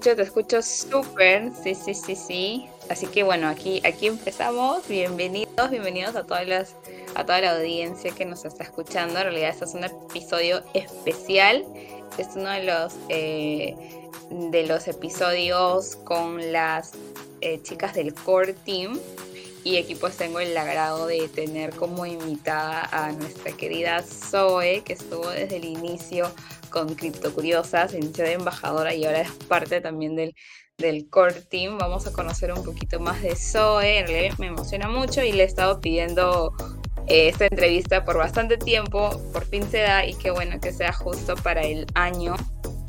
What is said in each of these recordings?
te escucho súper. Sí, sí, sí, sí. Así que bueno, aquí, aquí empezamos. Bienvenidos, bienvenidos a todas las, a toda la audiencia que nos está escuchando. En realidad, este es un episodio especial. Es uno de los eh, de los episodios con las eh, chicas del core team. Y aquí pues tengo el agrado de tener como invitada a nuestra querida Zoe, que estuvo desde el inicio con Cripto Curiosas, inició de embajadora y ahora es parte también del, del core team. Vamos a conocer un poquito más de Zoe. me emociona mucho y le he estado pidiendo eh, esta entrevista por bastante tiempo. Por fin se da y qué bueno que sea justo para el año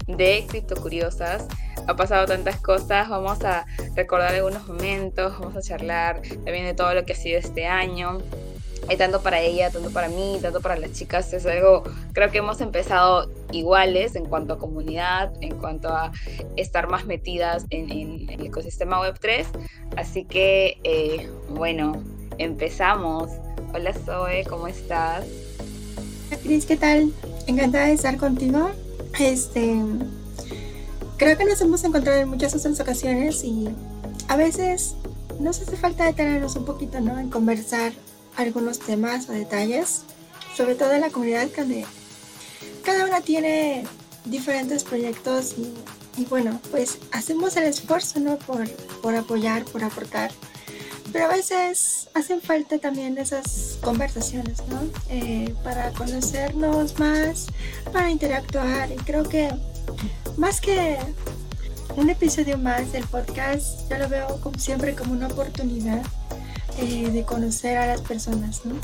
de Cripto Curiosas. Ha pasado tantas cosas, vamos a recordar algunos momentos, vamos a charlar también de todo lo que ha sido este año. Y tanto para ella, tanto para mí, tanto para las chicas, es algo, creo que hemos empezado iguales en cuanto a comunidad, en cuanto a estar más metidas en, el ecosistema Web3. Así que, eh, bueno, empezamos. Hola Zoe, ¿cómo estás? Cris, ¿qué tal? Encantada de estar contigo. Este, creo que nos hemos encontrado en muchas otras ocasiones y a veces nos hace falta detenernos un poquito, ¿no? En conversar algunos temas o detalles, sobre todo en la comunidad donde cada una tiene diferentes proyectos y, bueno, pues hacemos el esfuerzo, ¿no? Por, por apoyar, por aportar. Pero a veces hacen falta también esas conversaciones, ¿no? Eh, para conocernos más, para interactuar. Y creo que más que un episodio más del podcast, yo lo veo como siempre como una oportunidad eh, de conocer a las personas, ¿no?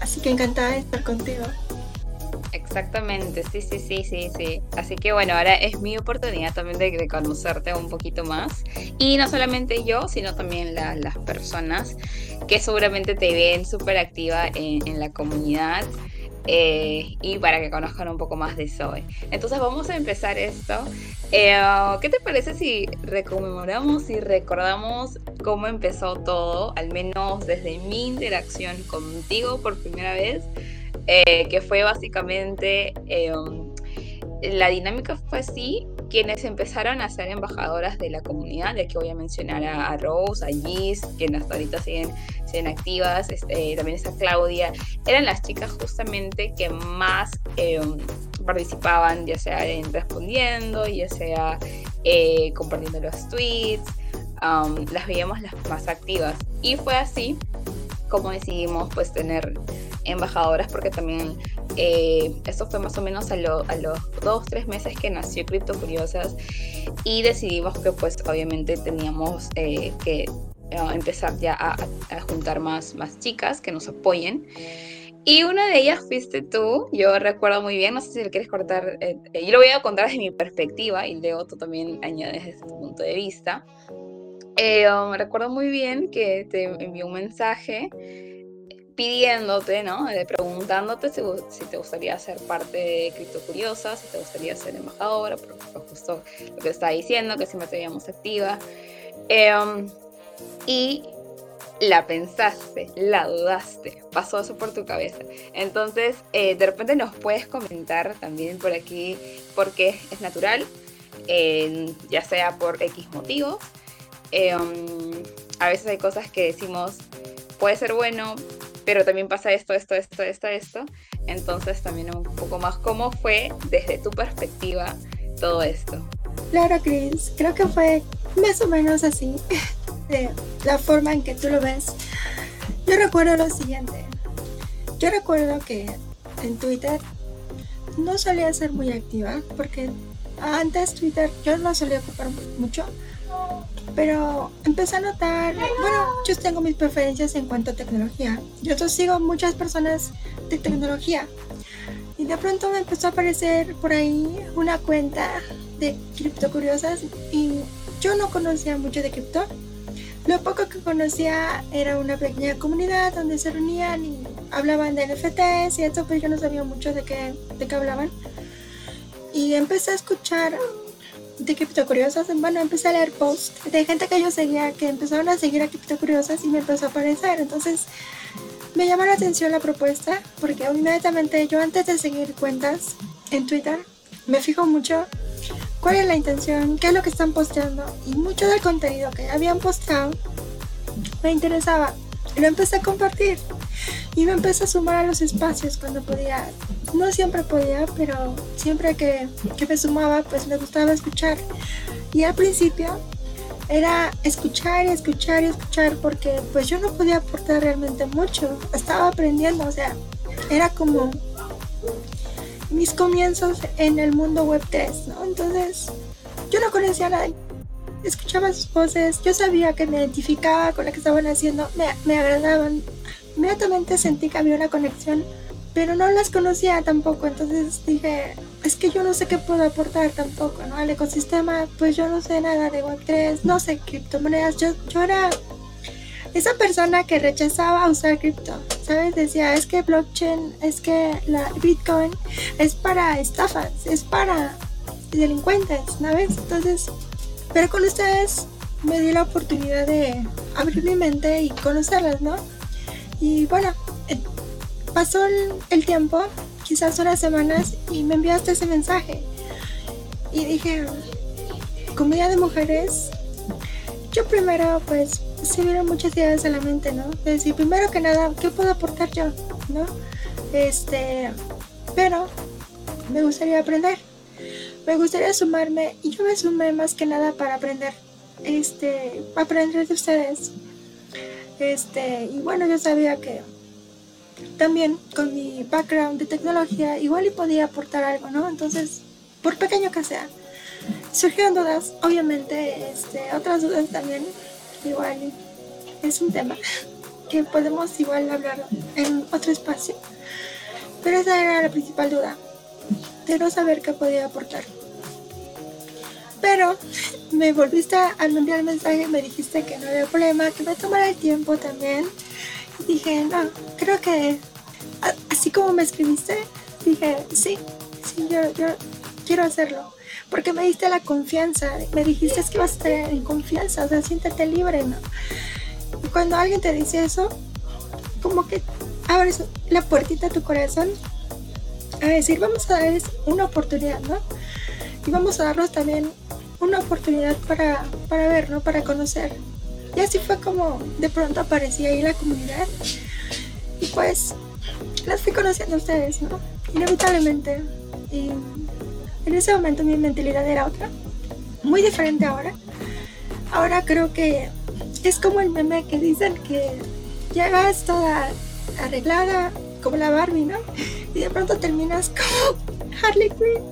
Así que encantada de estar contigo. Exactamente, sí, sí, sí, sí, sí. Así que bueno, ahora es mi oportunidad también de, conocerte un poquito más. Y no solamente yo, sino también las personas que seguramente te ven súper activa en, la comunidad. Eh, y para que conozcan un poco más de Zoe. Entonces vamos a empezar esto. Eh, ¿Qué te parece si recomemoramos y recordamos cómo empezó todo, al menos desde mi interacción contigo por primera vez? Eh, que fue básicamente, la dinámica fue así, quienes empezaron a ser embajadoras de la comunidad, de aquí voy a mencionar a, Rose, a Gis, quienes hasta ahorita siguen, siguen activas, este, también está Claudia, eran las chicas justamente que más em, participaban, ya sea en respondiendo, ya sea eh, compartiendo los tweets, las veíamos las más activas. Y fue así como decidimos pues tener embajadoras porque también eh, esto fue más o menos a, los dos, tres meses que nació Cripto Curiosas y decidimos que pues obviamente teníamos eh, que eh, empezar ya a, juntar más, más chicas que nos apoyen. Y una de ellas fuiste tú, yo recuerdo muy bien, no sé si le quieres cortar, yo lo voy a contar desde mi perspectiva y luego tú también añades desde tu punto de vista. Um, recuerdo muy bien que te envió un mensaje pidiéndote, ¿no? Eh, preguntándote si, te gustaría ser parte de Cripto Curiosa, si te gustaría ser embajadora, fue justo lo que estaba diciendo, que siempre te veíamos activa. Em, y la pensaste, la dudaste, pasó eso por tu cabeza. Entonces, eh, de repente nos puedes comentar también por aquí por qué es natural, ya sea por X motivos. Em, a veces hay cosas que decimos, puede ser bueno, pero también pasa esto, esto, esto, esto, esto. Entonces también un poco más cómo fue desde tu perspectiva todo esto. Claro, Chris, creo que fue más o menos así, de la forma en que tú lo ves. Yo recuerdo lo siguiente. Yo recuerdo que en Twitter no solía ser muy activa porque antes Twitter yo no solía ocupar mucho pero empecé a notar, bueno, yo tengo mis preferencias en cuanto a tecnología. Yo sigo muchas personas de tecnología. Y de pronto me empezó a aparecer por ahí una cuenta de cripto curiosas y yo no conocía mucho de cripto. Lo poco que conocía era una pequeña comunidad donde se reunían y hablaban de NFTs y eso, pero yo no sabía mucho de qué, de qué hablaban. Y empecé a escuchar de Cripto Curiosas, bueno, empecé a leer posts de gente que yo seguía, que empezaron a seguir a Cripto Curiosas y me empezó a aparecer. Entonces, me llamó la atención la propuesta, porque inmediatamente yo antes de seguir cuentas en Twitter, me fijo mucho cuál es la intención, qué es lo que están posteando. Y mucho del contenido que habían posteado me interesaba. Y lo empecé a compartir. Y me empecé a sumar a los espacios cuando podía. No siempre podía, pero siempre que, que me sumaba, pues me gustaba escuchar. Y al principio era escuchar y escuchar y escuchar porque pues yo no podía aportar realmente mucho. Estaba aprendiendo, o sea, era como mis comienzos en el mundo web 3, ¿no? Entonces, yo no conocía a nadie. Escuchaba sus voces, yo sabía que me identificaba con lo que estaban haciendo, me, me agradaban. Inmediatamente sentí que había una conexión, pero no las conocía tampoco. Entonces dije, es que yo no sé qué puedo aportar tampoco, ¿no? Al ecosistema, pues yo no sé nada de Web3, no sé criptomonedas. Yo, yo era esa persona que rechazaba usar cripto, ¿sabes? Decía, es que blockchain, es que la Bitcoin es para estafas, es para delincuentes, ¿sabes? Entonces, pero con ustedes me di la oportunidad de abrir mi mente y conocerlas, ¿no? Y bueno, eh, pasó el, tiempo, quizás unas semanas, y me enviaste ese mensaje. Y dije, comedia de mujeres, yo primero pues se vieron muchas ideas a la mente, ¿no? Es decir, primero que nada, ¿qué puedo aportar yo? ¿No? Este, pero me gustaría aprender. Me gustaría sumarme y yo me sumé más que nada para aprender. Este, aprender de ustedes. Este, y bueno, yo sabía que también con mi background de tecnología igual y podía aportar algo, ¿no? Entonces, por pequeño que sea. Surgieron dudas, obviamente, este, otras dudas también igual es un tema que podemos igual hablar en otro espacio. Pero esa era la principal duda, de no saber qué podía aportar. Pero me volviste a enviar el mensaje me dijiste que no había problema, que me tomara el tiempo también. Dije, no, creo que así como me escribiste, dije, sí, sí, yo, quiero hacerlo porque me diste la confianza, me dijiste que vas a estar en confianza, o sea, siéntete libre, ¿no? Y cuando alguien te dice eso, como que abres la puertita a tu corazón a decir, vamos a darles una oportunidad, ¿no? Y vamos a darnos también una oportunidad para, para ver, ¿no? Para conocer. Y así fue como de pronto aparecía ahí la comunidad. Y pues las fui conociendo a ustedes, ¿no? Inevitablemente. Y en ese momento mi mentalidad era otra, muy diferente ahora. Ahora creo que es como el meme que dicen que llegas toda arreglada como la Barbie, ¿no? Y de pronto terminas como Harley Quinn.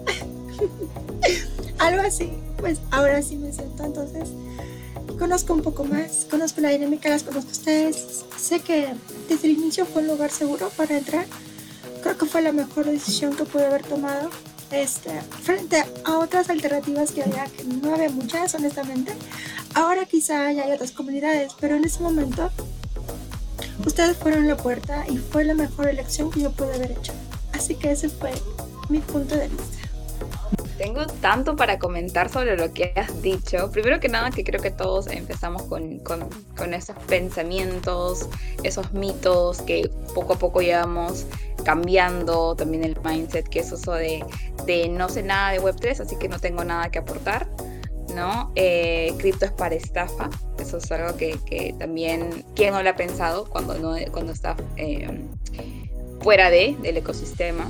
Algo así. Pues ahora sí me siento. Entonces, conozco un poco más, conozco la dinámica, las conozco a ustedes. Sé que desde el inicio fue un lugar seguro para entrar. Creo que fue la mejor decisión que pude haber tomado este, frente a otras alternativas que había, que no había muchas, honestamente. Ahora quizá ya hay otras comunidades, pero en ese momento ustedes fueron la puerta y fue la mejor elección que yo pude haber hecho. Así que ese fue mi punto de vista. Tengo tanto para comentar sobre lo que has dicho. Primero que nada, que creo que todos empezamos con, con, con esos pensamientos, esos mitos que poco a poco llevamos cambiando también el mindset, que es eso de, de no sé nada de Web3, así que no tengo nada que aportar. ¿no? Eh, cripto es para estafa, eso es algo que, que, también, ¿quién no lo ha pensado cuando, no, cuando está eh, fuera de, del ecosistema?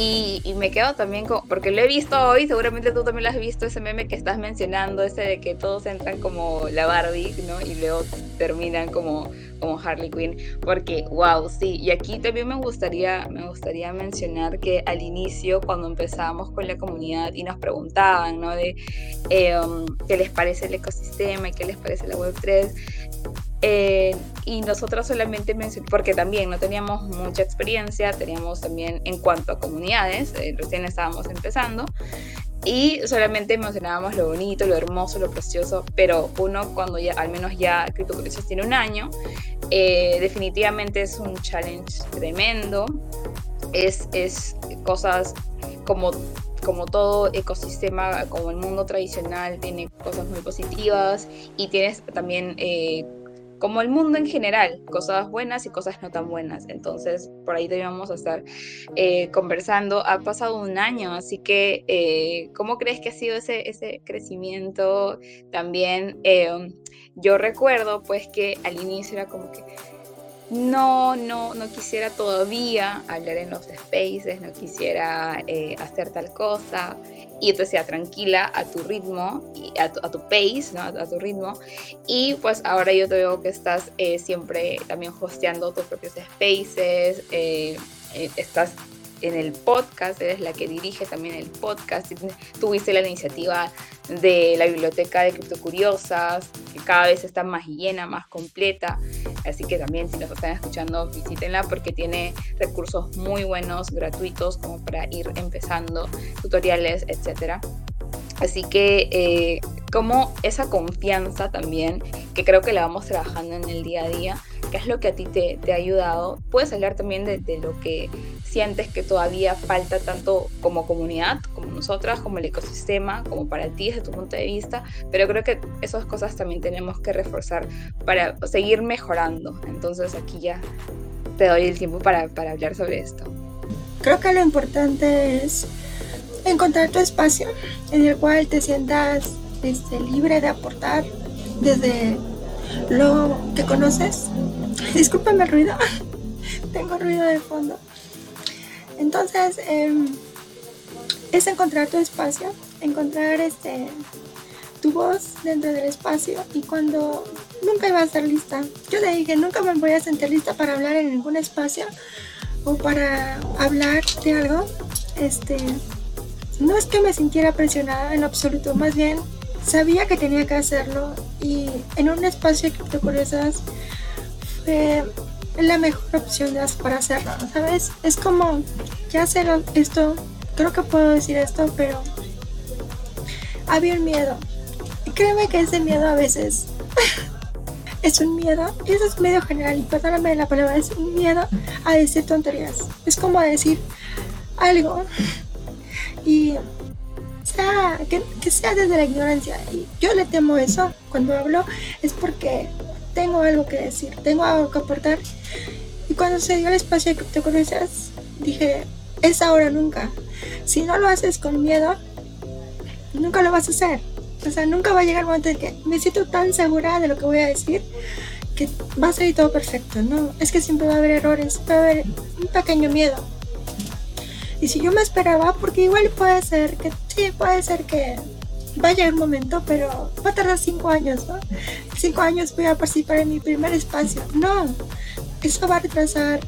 Y, me quedo también con, porque lo he visto hoy, seguramente tú también lo has visto, ese meme que estás mencionando, ese de que todos entran como la Barbie, ¿no? Y luego terminan como, como Harley Quinn, porque wow, sí, y aquí también me gustaría, me gustaría mencionar que al inicio, cuando empezamos con la comunidad y nos preguntaban, ¿no? De um, qué les parece el ecosistema y qué les parece la Web3, eh, y nosotros solamente mencionamos, porque también no teníamos mucha experiencia, teníamos también en cuanto a comunidades, eh, recién estábamos empezando, y solamente mencionábamos lo bonito, lo hermoso, lo precioso, pero uno cuando ya, al menos ya CryptoCollegios tiene un año, eh, definitivamente es un challenge tremendo, es, es cosas como como todo ecosistema, como el mundo tradicional, tiene cosas muy positivas y tienes también como el mundo en general, cosas buenas y cosas no tan buenas. Entonces, por ahí debíamos estar eh, conversando. Ha pasado un año, así que, eh, ¿cómo crees que ha sido ese, crecimiento? También, eh, yo recuerdo pues que al inicio era como que no, no, no quisiera todavía hablar en los spaces, no quisiera hacer tal cosa. Y entonces ya tranquila a tu ritmo, y a, tu, a tu pace, ¿no? a, tu ritmo. Y pues ahora yo te veo que estás eh, siempre también hosteando tus propios spaces, eh, estás en el podcast, eres la que dirige también el podcast, tuviste la iniciativa de la biblioteca de Criptocuriosas, que cada vez está más llena, más completa, así que también si nos están escuchando, visítenla porque tiene recursos muy buenos, gratuitos, como para ir empezando, tutoriales, etcétera. Así que eh, como esa confianza también, que creo que la vamos trabajando en el día a día, que es lo que a ti te, te ha ayudado, puedes hablar también de, lo que sientes que todavía falta tanto como comunidad, como nosotras, como el ecosistema, como para ti desde tu punto de vista, pero creo que esas cosas también tenemos que reforzar para seguir mejorando. Entonces aquí ya te doy el tiempo para hablar sobre esto. Creo que lo importante es encontrar tu espacio en el cual te sientas este, libre de aportar desde lo que conoces. Discúlpame el ruido, tengo ruido de fondo. Entonces, em, es encontrar tu espacio, encontrar este, tu voz dentro del espacio y cuando nunca iba a estar lista. Yo le dije, nunca me voy a sentir lista para hablar en ningún espacio o para hablar de algo. Este, no es que me sintiera presionada en absoluto, más bien sabía que tenía que hacerlo y en un espacio de curiosas fue la mejor opción para hacerlo, ¿sabes? Es como, ya sé esto, creo que puedo decir esto, pero había un miedo. Créeme que ese miedo a veces es un miedo, eso es medio general, y perdóname la palabra, es un miedo a decir tonterías. Es como decir algo y sea, que, sea desde la ignorancia. Y yo le temo eso cuando hablo, es porque tengo algo que decir, tengo algo que aportar. Y cuando se dio el espacio de te conoces, dije, es ahora nunca. Si no lo haces con miedo, nunca lo vas a hacer. O sea, nunca va a llegar el momento en que me siento tan segura de lo que voy a decir que va a salir todo perfecto. No, es que siempre va a haber errores, va a haber un pequeño miedo. Y si yo me esperaba, porque igual puede ser que, sí, puede ser que vaya el momento, pero va a tardar cinco años, ¿no? Cinco años voy a participar en mi primer espacio. No, eso va a retrasar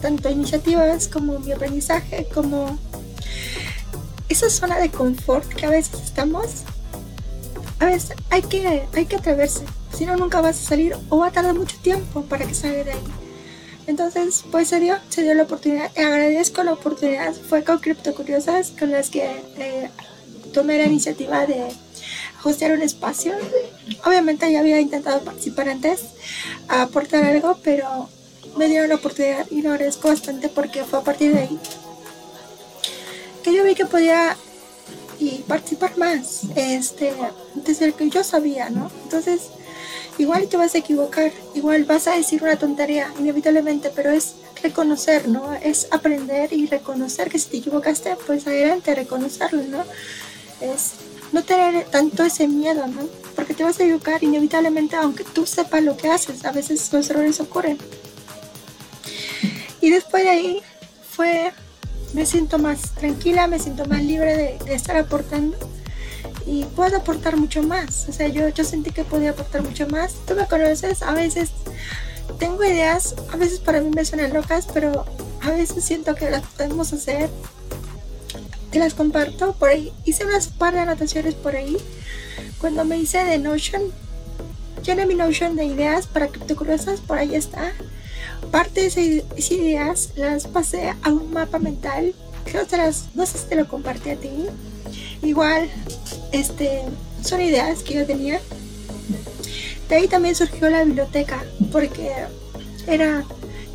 tanto iniciativas como mi aprendizaje, como esa zona de confort que a veces estamos. A veces hay que, hay que atreverse, si no nunca vas a salir o va a tardar mucho tiempo para que salga de ahí. Entonces, pues se dio, se dio la oportunidad. Agradezco la oportunidad. Fue con Crypto Curiosas con las que eh, tomé la iniciativa de hostear un espacio. Obviamente ya había intentado participar antes, aportar algo, pero me dieron la oportunidad y lo agradezco bastante porque fue a partir de ahí que yo vi que podía y participar más este, desde el que yo sabía, ¿no? Entonces, igual te vas a equivocar, igual vas a decir una tontería, inevitablemente, pero es reconocer, ¿no? Es aprender y reconocer que si te equivocaste, pues adelante, reconocerlo, ¿no? Es no tener tanto ese miedo, ¿no? Porque te vas a equivocar inevitablemente, aunque tú sepas lo que haces, a veces los errores ocurren. Y después de ahí fue, me siento más tranquila, me siento más libre de, de estar aportando y puedo aportar mucho más. O sea, yo, yo sentí que podía aportar mucho más. Tú me conoces, a veces tengo ideas, a veces para mí me suenan locas, pero a veces siento que las podemos hacer. Te las comparto por ahí. Hice unas par de anotaciones por ahí. Cuando me hice de Notion, llené mi Notion de ideas para criptocurosas, por ahí está. Parte de esas ideas las pasé a un mapa mental. Creo que no sé si te lo compartí a ti Igual, este, son ideas que yo tenía. De ahí también surgió la biblioteca, porque era,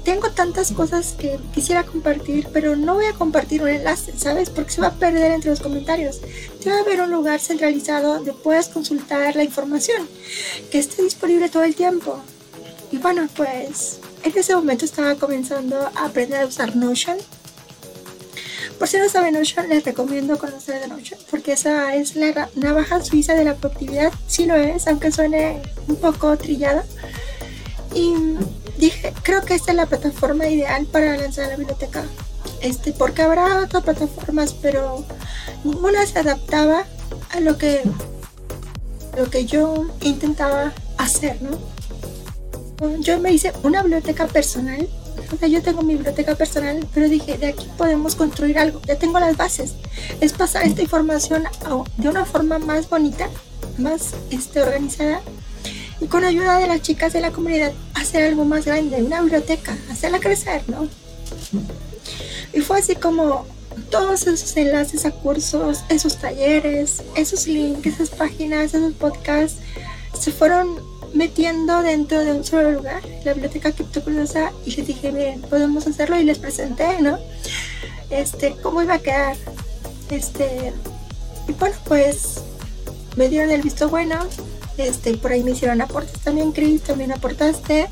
tengo tantas cosas que quisiera compartir, pero no voy a compartir un enlace, ¿sabes? Porque se va a perder entre los comentarios. Debe haber un lugar centralizado donde puedas consultar la información, que esté disponible todo el tiempo. y bueno, pues en ese momento estaba comenzando a aprender a usar Notion. Por si no saben Notion, les recomiendo conocer de Notion, porque esa es la navaja suiza de la productividad. Sí lo es, aunque suene un poco trillada. Y dije, creo que esta es la plataforma ideal para lanzar la biblioteca. Este, porque habrá otras plataformas, pero ninguna se adaptaba a lo que, lo que yo intentaba hacer, ¿no? Yo me hice una biblioteca personal, o sea, yo tengo mi biblioteca personal, pero dije, de aquí podemos construir algo, ya tengo las bases, es pasar esta información de una forma más bonita, más este, organizada, y con ayuda de las chicas de la comunidad, hacer algo más grande, una biblioteca, hacerla crecer, ¿no? Y fue así como todos esos enlaces a cursos, esos talleres, esos links, esas páginas, esos podcasts, se fueron metiendo dentro de un solo lugar, la biblioteca criptocuriosa, y les dije, bien, podemos hacerlo y les presenté, ¿no? Este, cómo iba a quedar. Este, y bueno, pues me dieron el visto bueno. Este, por ahí me hicieron aportes también, Chris, también aportaste.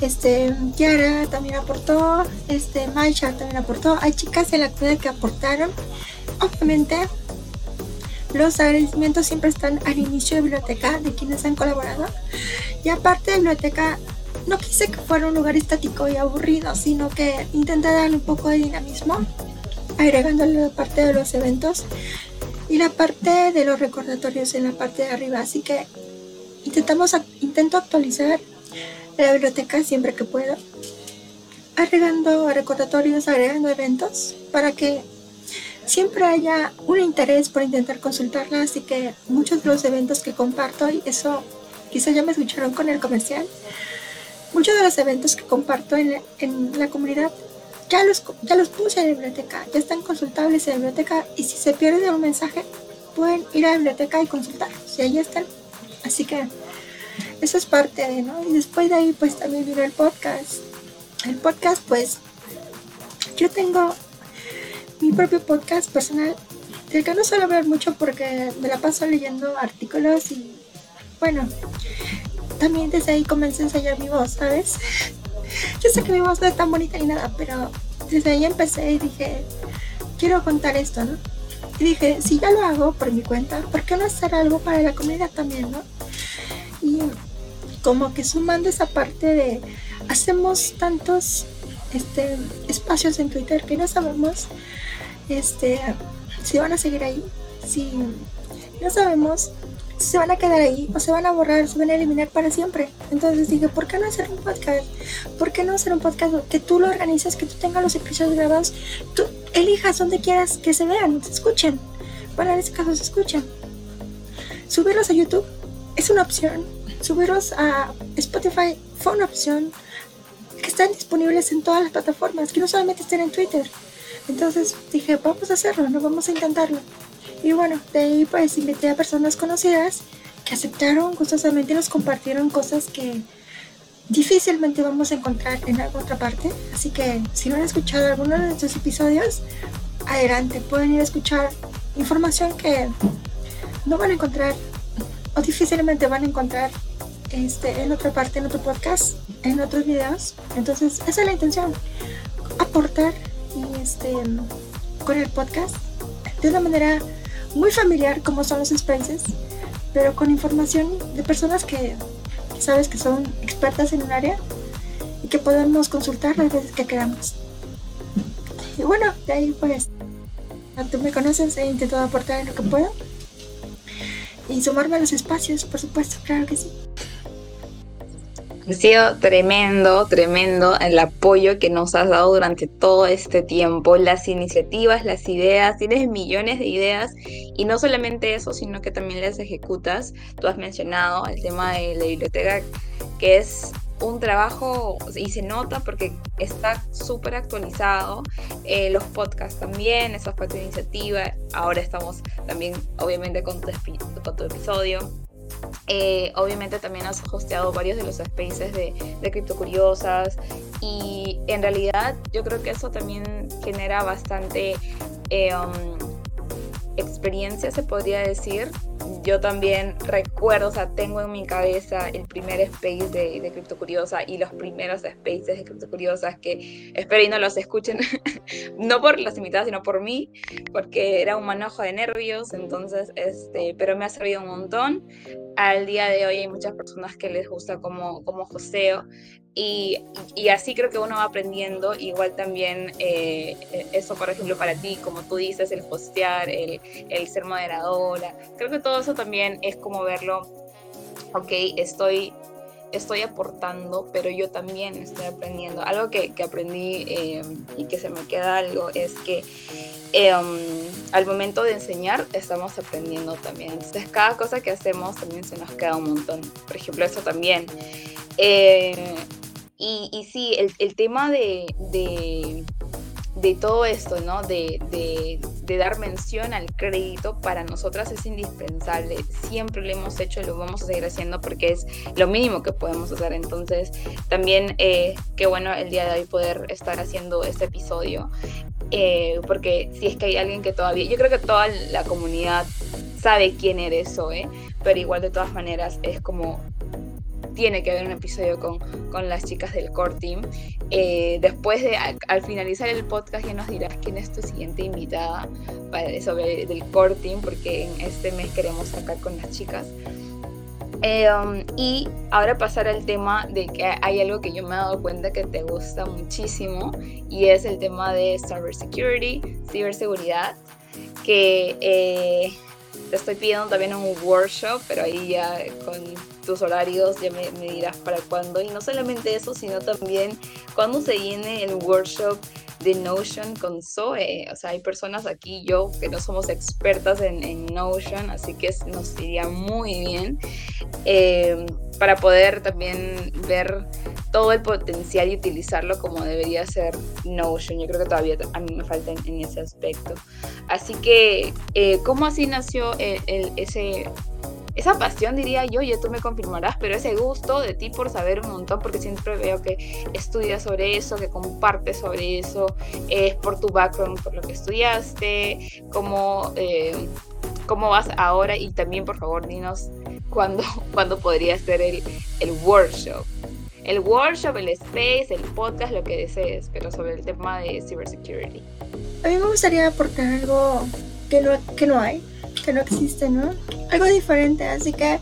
Este, Yara también aportó. Este, Maisha también aportó. Hay chicas en la comunidad que aportaron. Obviamente, los agradecimientos siempre están al inicio de biblioteca de quienes han colaborado. Y aparte de biblioteca, no quise que fuera un lugar estático y aburrido, sino que intenté darle un poco de dinamismo, agregándole la parte de los eventos y la parte de los recordatorios en la parte de arriba. Así que intentamos, intento actualizar la biblioteca siempre que puedo, agregando recordatorios, agregando eventos para que siempre haya un interés por intentar consultarla, así que muchos de los eventos que comparto, y eso quizá ya me escucharon con el comercial, muchos de los eventos que comparto en, la comunidad ya los, ya los puse en la biblioteca, ya están consultables en la biblioteca y si se pierde un mensaje pueden ir a la biblioteca y consultarlos y ahí están. Así que eso es parte de, ¿no? Y después de ahí pues también vino el podcast. El podcast pues yo tengo mi propio podcast personal, del que no suelo ver mucho porque me la paso leyendo artículos y bueno, también desde ahí comencé a ensayar mi voz, ¿sabes? Yo sé que mi voz no es tan bonita ni nada, pero desde ahí empecé y dije, quiero contar esto, ¿no? Y dije, si ya lo hago por mi cuenta, ¿por qué no hacer algo para la comunidad también, no? Y como que sumando esa parte de, hacemos tantos este, espacios en Twitter que no sabemos este, si van a seguir ahí, si no sabemos si se van a quedar ahí o se van a borrar, se van a eliminar para siempre. Entonces dije, ¿por qué no hacer un podcast? ¿Por qué no hacer un podcast que tú lo organices, que tú tengas los episodios grabados, tú elijas donde quieras que se vean, se escuchen? Bueno, en este caso se escuchan. Subirlos a YouTube es una opción. Subirlos a Spotify fue una opción. Que están disponibles en todas las plataformas, que no solamente estén en Twitter. Entonces dije, vamos a hacerlo, no vamos a intentarlo. Y bueno, de ahí pues invité a personas conocidas que aceptaron gustosamente y nos compartieron cosas que difícilmente vamos a encontrar en alguna otra parte. Así que si no han escuchado alguno de nuestros episodios, adelante, pueden ir a escuchar información que no van a encontrar o difícilmente van a encontrar este, en otra parte, en otro podcast, en otros videos. Entonces, esa es la intención, aportar este, con el podcast de una manera muy familiar como son los spaces, pero con información de personas que, sabes que son expertas en un área y que podemos consultar las veces que queramos. Y bueno, de ahí pues, tú me conoces, he intentado aportar en lo que puedo y sumarme a los espacios, por supuesto, claro que sí. Ha sido tremendo, tremendo el apoyo que nos has dado durante todo este tiempo, las iniciativas, las ideas, tienes millones de ideas y no solamente eso, sino que también las ejecutas. Tú has mencionado el tema de la biblioteca, que es un trabajo y se nota porque está súper actualizado. Eh, los podcasts también, esa fue tu iniciativa. Ahora estamos también, obviamente, con con tu episodio. Eh, obviamente también has hosteado varios de los spaces de, de Cripto Curiosas y en realidad yo creo que eso también genera bastante, eh, um, experiencia, se podría decir. Yo también recuerdo, o sea, tengo en mi cabeza el primer space de, de Cripto Curiosa y los primeros spaces de Cripto Curiosas que espero y no los escuchen, no por las invitadas, sino por mí, porque era un manojo de nervios, entonces, este, pero me ha servido un montón. Al día de hoy hay muchas personas que les gusta como, como joseo y, y, así creo que uno va aprendiendo, igual también eh, eso, por ejemplo, para ti, como tú dices, el postear, el, el, ser moderadora, creo que todo eso también es como verlo, ok, estoy, estoy aportando, pero yo también estoy aprendiendo. Algo que, que aprendí eh, y que se me queda algo es que eh, al momento de enseñar estamos aprendiendo también. Entonces cada cosa que hacemos también se nos queda un montón. Por ejemplo, eso también. Eh, y, y sí, el, el tema de, de, de, todo esto, ¿no? De, de, de, dar mención al crédito para nosotras es indispensable. Siempre lo hemos hecho lo vamos a seguir haciendo porque es lo mínimo que podemos hacer. Entonces, también eh, qué bueno el día de hoy poder estar haciendo este episodio. Eh, porque si es que hay alguien que todavía, yo creo que toda la comunidad sabe quién eres, Zoe, pero igual de todas maneras es como tiene que haber un episodio con, con las chicas del core team. Eh, después de, al, al, finalizar el podcast, ya nos dirás quién es tu siguiente invitada para, sobre del core team, porque en este mes queremos sacar con las chicas. Eh, um, y ahora pasar al tema de que hay algo que yo me he dado cuenta que te gusta muchísimo y es el tema de cybersecurity, ciberseguridad, que eh, te estoy pidiendo también un workshop, pero ahí ya con tus horarios ya me, me dirás para cuándo. Y no solamente eso, sino también cuando se viene el workshop de Notion con Zoe. O sea, hay personas aquí, yo, que no somos expertas en, Notion, así que nos iría muy bien eh, para poder también ver todo el potencial y utilizarlo como debería ser Notion. Yo creo que todavía a mí me falta en, ese aspecto. Así que, eh, ¿cómo así nació el, el, ese esa pasión, diría yo, ya tú me confirmarás, pero ese gusto de ti por saber un montón, porque siempre veo que estudias sobre eso, que compartes sobre eso, es por tu background, por lo que estudiaste, cómo, eh, cómo vas ahora y también, por favor, dinos cuándo, cuándo podría ser el, el workshop. El workshop, el space, el podcast, lo que desees, pero sobre el tema de cybersecurity. A mí me gustaría aportar algo que no, que no hay, que no existe, ¿no? Algo diferente, así que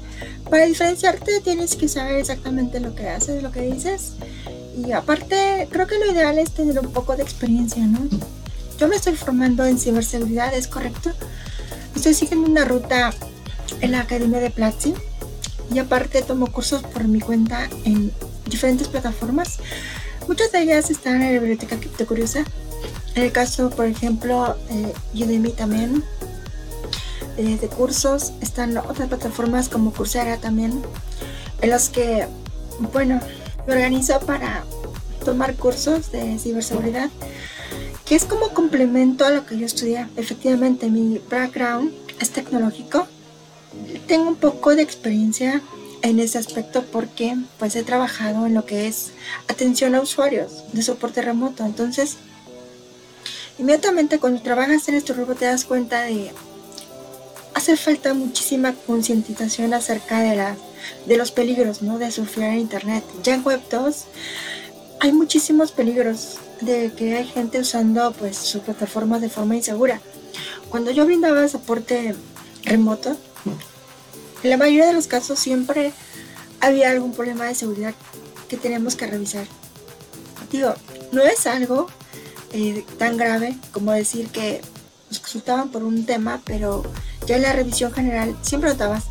para diferenciarte tienes que saber exactamente lo que haces, lo que dices. Y aparte, creo que lo ideal es tener un poco de experiencia, ¿no? Yo me estoy formando en ciberseguridad, ¿es correcto? Estoy siguiendo una ruta en la Academia de Platzi y aparte tomo cursos por mi cuenta en diferentes plataformas. Muchas de ellas están en la biblioteca Cripto Curiosa. En el caso, por ejemplo, eh, Udemy también, de cursos. Están otras plataformas como Coursera también, en las que, bueno, me organizo para tomar cursos de ciberseguridad, que es como complemento a lo que yo estudié. Efectivamente, mi background es tecnológico. Tengo un poco de experiencia en ese aspecto porque pues he trabajado en lo que es atención a usuarios de soporte remoto. Entonces, inmediatamente cuando trabajas en este rubro te das cuenta de hace falta muchísima concientización acerca de, la, de los peligros ¿no? de surfear en Internet. Ya en Web 2 hay muchísimos peligros de que hay gente usando pues, sus plataformas de forma insegura. Cuando yo brindaba soporte remoto, en la mayoría de los casos siempre había algún problema de seguridad que teníamos que revisar. Digo, no es algo eh, tan grave como decir que nos consultaban por un tema, pero ya en la revisión general siempre notabas,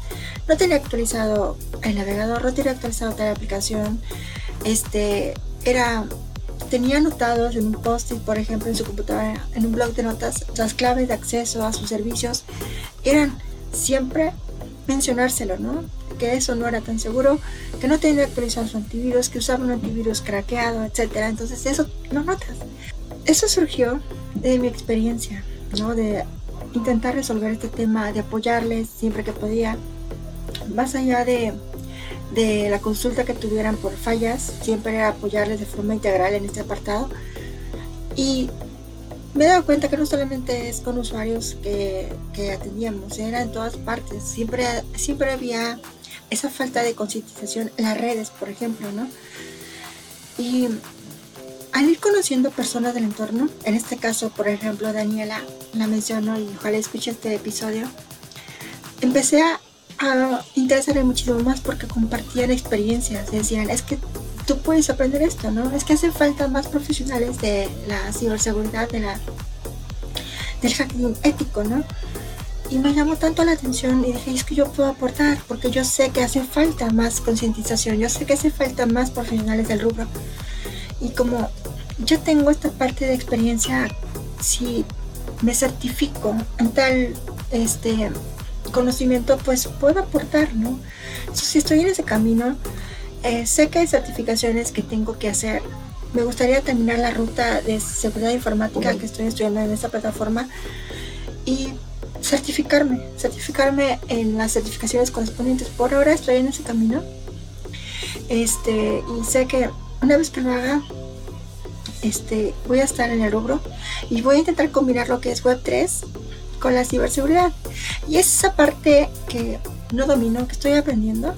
no tenía actualizado el navegador, no tenía actualizado tal aplicación, este, era, tenía anotados en un post-it, por ejemplo, en su computadora, en un blog de notas, las claves de acceso a sus servicios, eran siempre mencionárselo, ¿no? Que eso no era tan seguro, que no tenía actualizado su antivirus, que usaba un antivirus craqueado, etcétera. Entonces eso no notas. Eso surgió de mi experiencia, ¿no? De intentar resolver este tema, de apoyarles siempre que podía, más allá de, de la consulta que tuvieran por fallas, siempre era apoyarles de forma integral en este apartado. Y me he dado cuenta que no solamente es con usuarios que, que atendíamos, era en todas partes. Siempre, siempre había esa falta de concientización en las redes, por ejemplo, ¿no? Y al ir conociendo personas del entorno, en este caso, por ejemplo, Daniela la menciono y ojalá escuche este episodio, empecé a, a interesarme muchísimo más porque compartían experiencias, decían, es que tú puedes aprender esto, ¿no? Es que hace falta más profesionales de la ciberseguridad, de la, del hacking ético, ¿no? Y me llamó tanto la atención y dije, es que yo puedo aportar, porque yo sé que hace falta más concientización, yo sé que hace falta más profesionales del rubro. Y como yo tengo esta parte de experiencia, si me certifico en tal este, conocimiento, pues puedo aportar, ¿no? si estoy en ese camino, eh, sé que hay certificaciones que tengo que hacer. Me gustaría terminar la ruta de seguridad informática que estoy estudiando en esta plataforma y certificarme, certificarme en las certificaciones correspondientes. Por ahora estoy en ese camino. Este, y sé que una vez que lo haga, este, voy a estar en el rubro y voy a intentar combinar lo que es Web3 con la ciberseguridad. Y es esa parte que no domino, que estoy aprendiendo.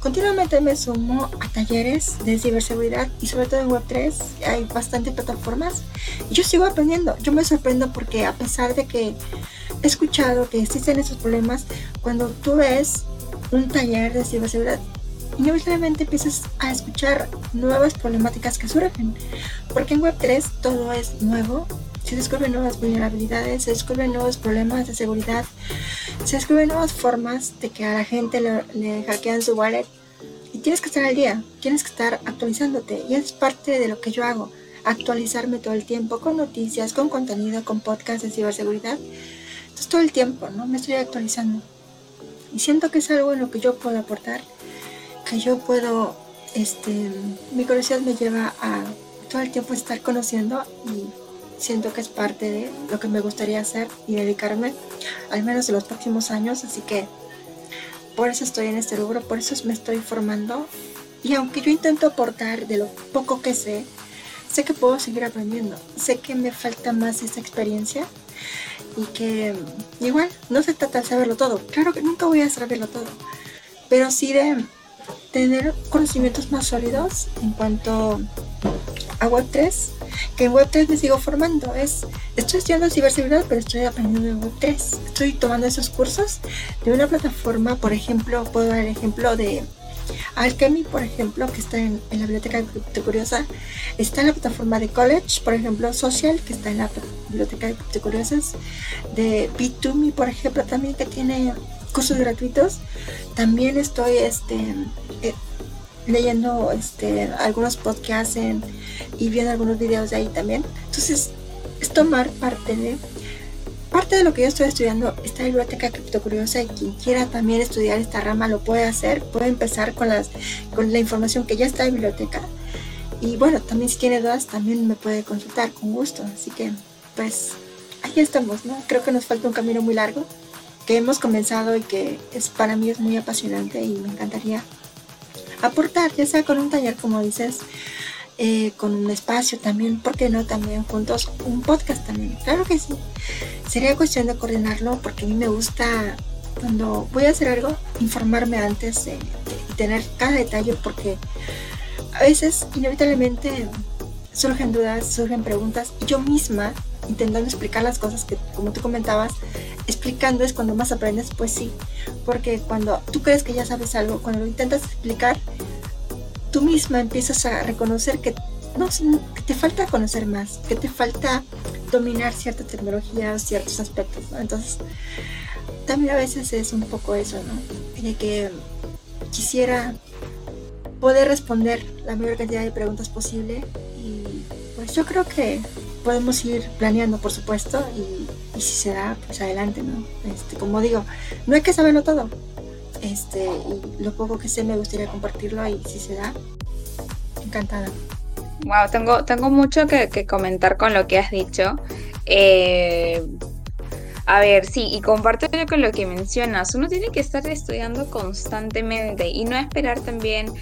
Continuamente me sumo a talleres de ciberseguridad y sobre todo en Web3 hay bastantes plataformas y yo sigo aprendiendo. Yo me sorprendo porque a pesar de que he escuchado que existen esos problemas, cuando tú ves un taller de ciberseguridad, inevitablemente empiezas a escuchar nuevas problemáticas que surgen. Porque en Web3 todo es nuevo, se descubren nuevas vulnerabilidades, se descubren nuevos problemas de seguridad, se descubren nuevas formas de que a la gente le, le hackean su wallet. Y tienes que estar al día, tienes que estar actualizándote. Y es parte de lo que yo hago, actualizarme todo el tiempo con noticias, con contenido, con podcasts de ciberseguridad. Entonces todo el tiempo, ¿no? Me estoy actualizando. Y siento que es algo en lo que yo puedo aportar, yo puedo, este, mi curiosidad me lleva a todo el tiempo estar conociendo y siento que es parte de lo que me gustaría hacer y dedicarme, al menos en los próximos años, así que por eso estoy en este rubro, por eso me estoy formando. Y aunque yo intento aportar de lo poco que sé, sé que puedo seguir aprendiendo, sé que me falta más esa experiencia y que igual no se trata de saberlo todo, claro que nunca voy a saberlo todo, pero sí de tener conocimientos más sólidos en cuanto a Web3 que en Web3 me sigo formando. Es, estoy estudiando ciberseguridad, pero estoy aprendiendo en Web3. Estoy tomando esos cursos de una plataforma, por ejemplo, puedo dar el ejemplo de Alchemy, por ejemplo, que está en, la biblioteca de Curiosa. Está en la plataforma de College, por ejemplo, Social, que está en la biblioteca de Curiosas. De Bit2Me, por ejemplo, también que tiene cursos gratuitos. También estoy este, eh, leyendo este, algunos podcasts y viendo algunos videos de ahí también. Entonces, es tomar parte de parte de lo que yo estoy estudiando la biblioteca criptocuriosa y quien quiera también estudiar esta rama lo puede hacer, puede empezar con las con la información que ya está en biblioteca. Y bueno, también si tiene dudas también me puede consultar con gusto. Así que pues ahí estamos, ¿no? Creo que nos falta un camino muy largo que hemos comenzado y que es para mí es muy apasionante y me encantaría aportar, ya sea con un taller, como dices, eh, con un espacio también, ¿por qué no también juntos un podcast también? Claro que sí. Sería cuestión de coordinarlo porque a mí me gusta cuando voy a hacer algo, informarme antes de, tener cada detalle porque a veces inevitablemente surgen dudas, surgen preguntas yo misma intentando explicar las cosas que como tú comentabas, explicando es cuando más aprendes, pues sí, porque cuando tú crees que ya sabes algo, cuando lo intentas explicar, tú misma empiezas a reconocer que, no, te falta conocer más, que te falta dominar cierta tecnología o ciertos aspectos, Entonces, también a veces es un poco eso, ¿no? De que quisiera poder responder la mayor cantidad de preguntas posible y pues yo creo que podemos ir planeando, por supuesto, y, si se da, pues adelante, ¿no? Este, como digo, no hay que saberlo todo. Este, y lo poco que sé me gustaría compartirlo y si se da, encantada. Wow, tengo, tengo mucho que, comentar con lo que has dicho. Eh, a ver, sí, y comparto con lo que mencionas. Uno tiene que estar estudiando constantemente y no esperar también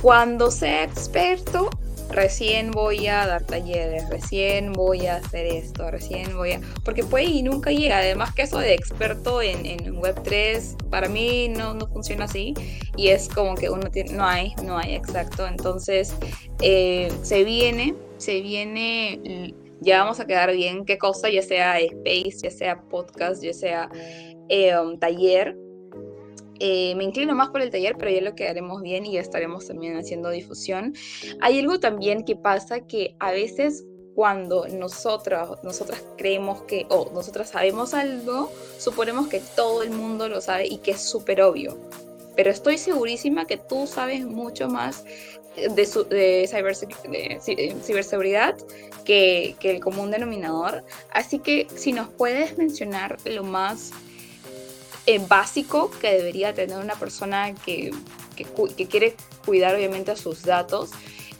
cuando sea experto recién voy a dar talleres, recién voy a hacer esto, recién voy a... Porque puede y nunca llega. Además que eso de experto en, en Web3, para mí no, no, funciona así. Y es como que uno tiene... No hay, no hay, exacto. Entonces, eh, se viene, se viene... Ya vamos a quedar bien qué cosa, ya sea space, ya sea podcast, ya sea eh, um, taller, eh, me inclino más por el taller, pero ya lo quedaremos bien y ya estaremos también haciendo difusión. Hay algo también que pasa que a veces cuando nosotras, nosotras creemos que, o nosotras sabemos algo, suponemos que todo el mundo lo sabe y que es súper obvio. Pero estoy segurísima que tú sabes mucho más de, su, de, ciberseguridad que, que el común denominador. Así que si nos puedes mencionar lo más eh, básico que debería tener una persona que, que, quiere cuidar obviamente a sus datos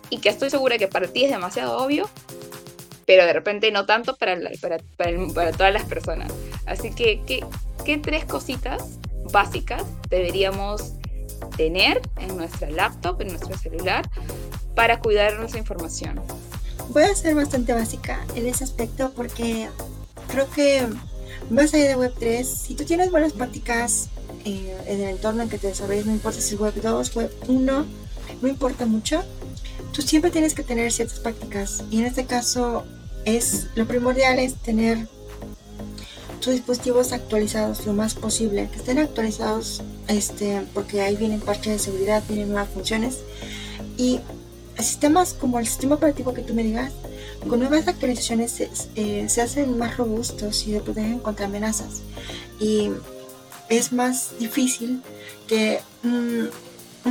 y que estoy segura que para ti es demasiado obvio, pero de repente no tanto para, para, para, todas las personas. Así que, ¿qué, ¿qué tres cositas básicas deberíamos tener en nuestra laptop, en nuestro celular, para cuidar nuestra información? Voy a ser bastante básica en ese aspecto porque creo que más allá de Web3, si tú tienes buenas prácticas eh, en el entorno en que te desarrolles, no importa si es Web 2, Web 1, no importa mucho, tú siempre tienes que tener ciertas prácticas. Y en este caso, es lo primordial es tener tus dispositivos actualizados lo más posible, que estén actualizados, este, porque ahí vienen parches de seguridad, vienen nuevas funciones. Y sistemas como el sistema operativo que tú me digas, con nuevas actualizaciones se, eh, se hacen más robustos y se protegen contra amenazas. Y es más difícil que un,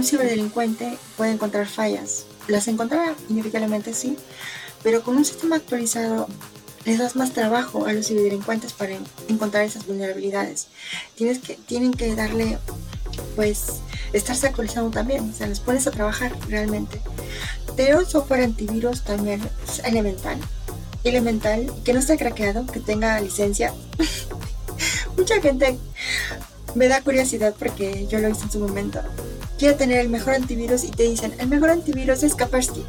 ciberdelincuente pueda encontrar fallas. Las encontrará inevitablemente, sí, pero con un sistema actualizado les das más trabajo a los ciberdelincuentes para encontrar esas vulnerabilidades. Tienes que, tienen que darle, pues, estarse actualizando también, o sea, les pones a trabajar realmente. Pero el software antivirus también elemental. Elemental, que no esté craqueado, que tenga licencia. Mucha gente me da curiosidad porque yo lo hice en su momento. Quiero tener el mejor antivirus y te dicen, el mejor antivirus es Kaspersky.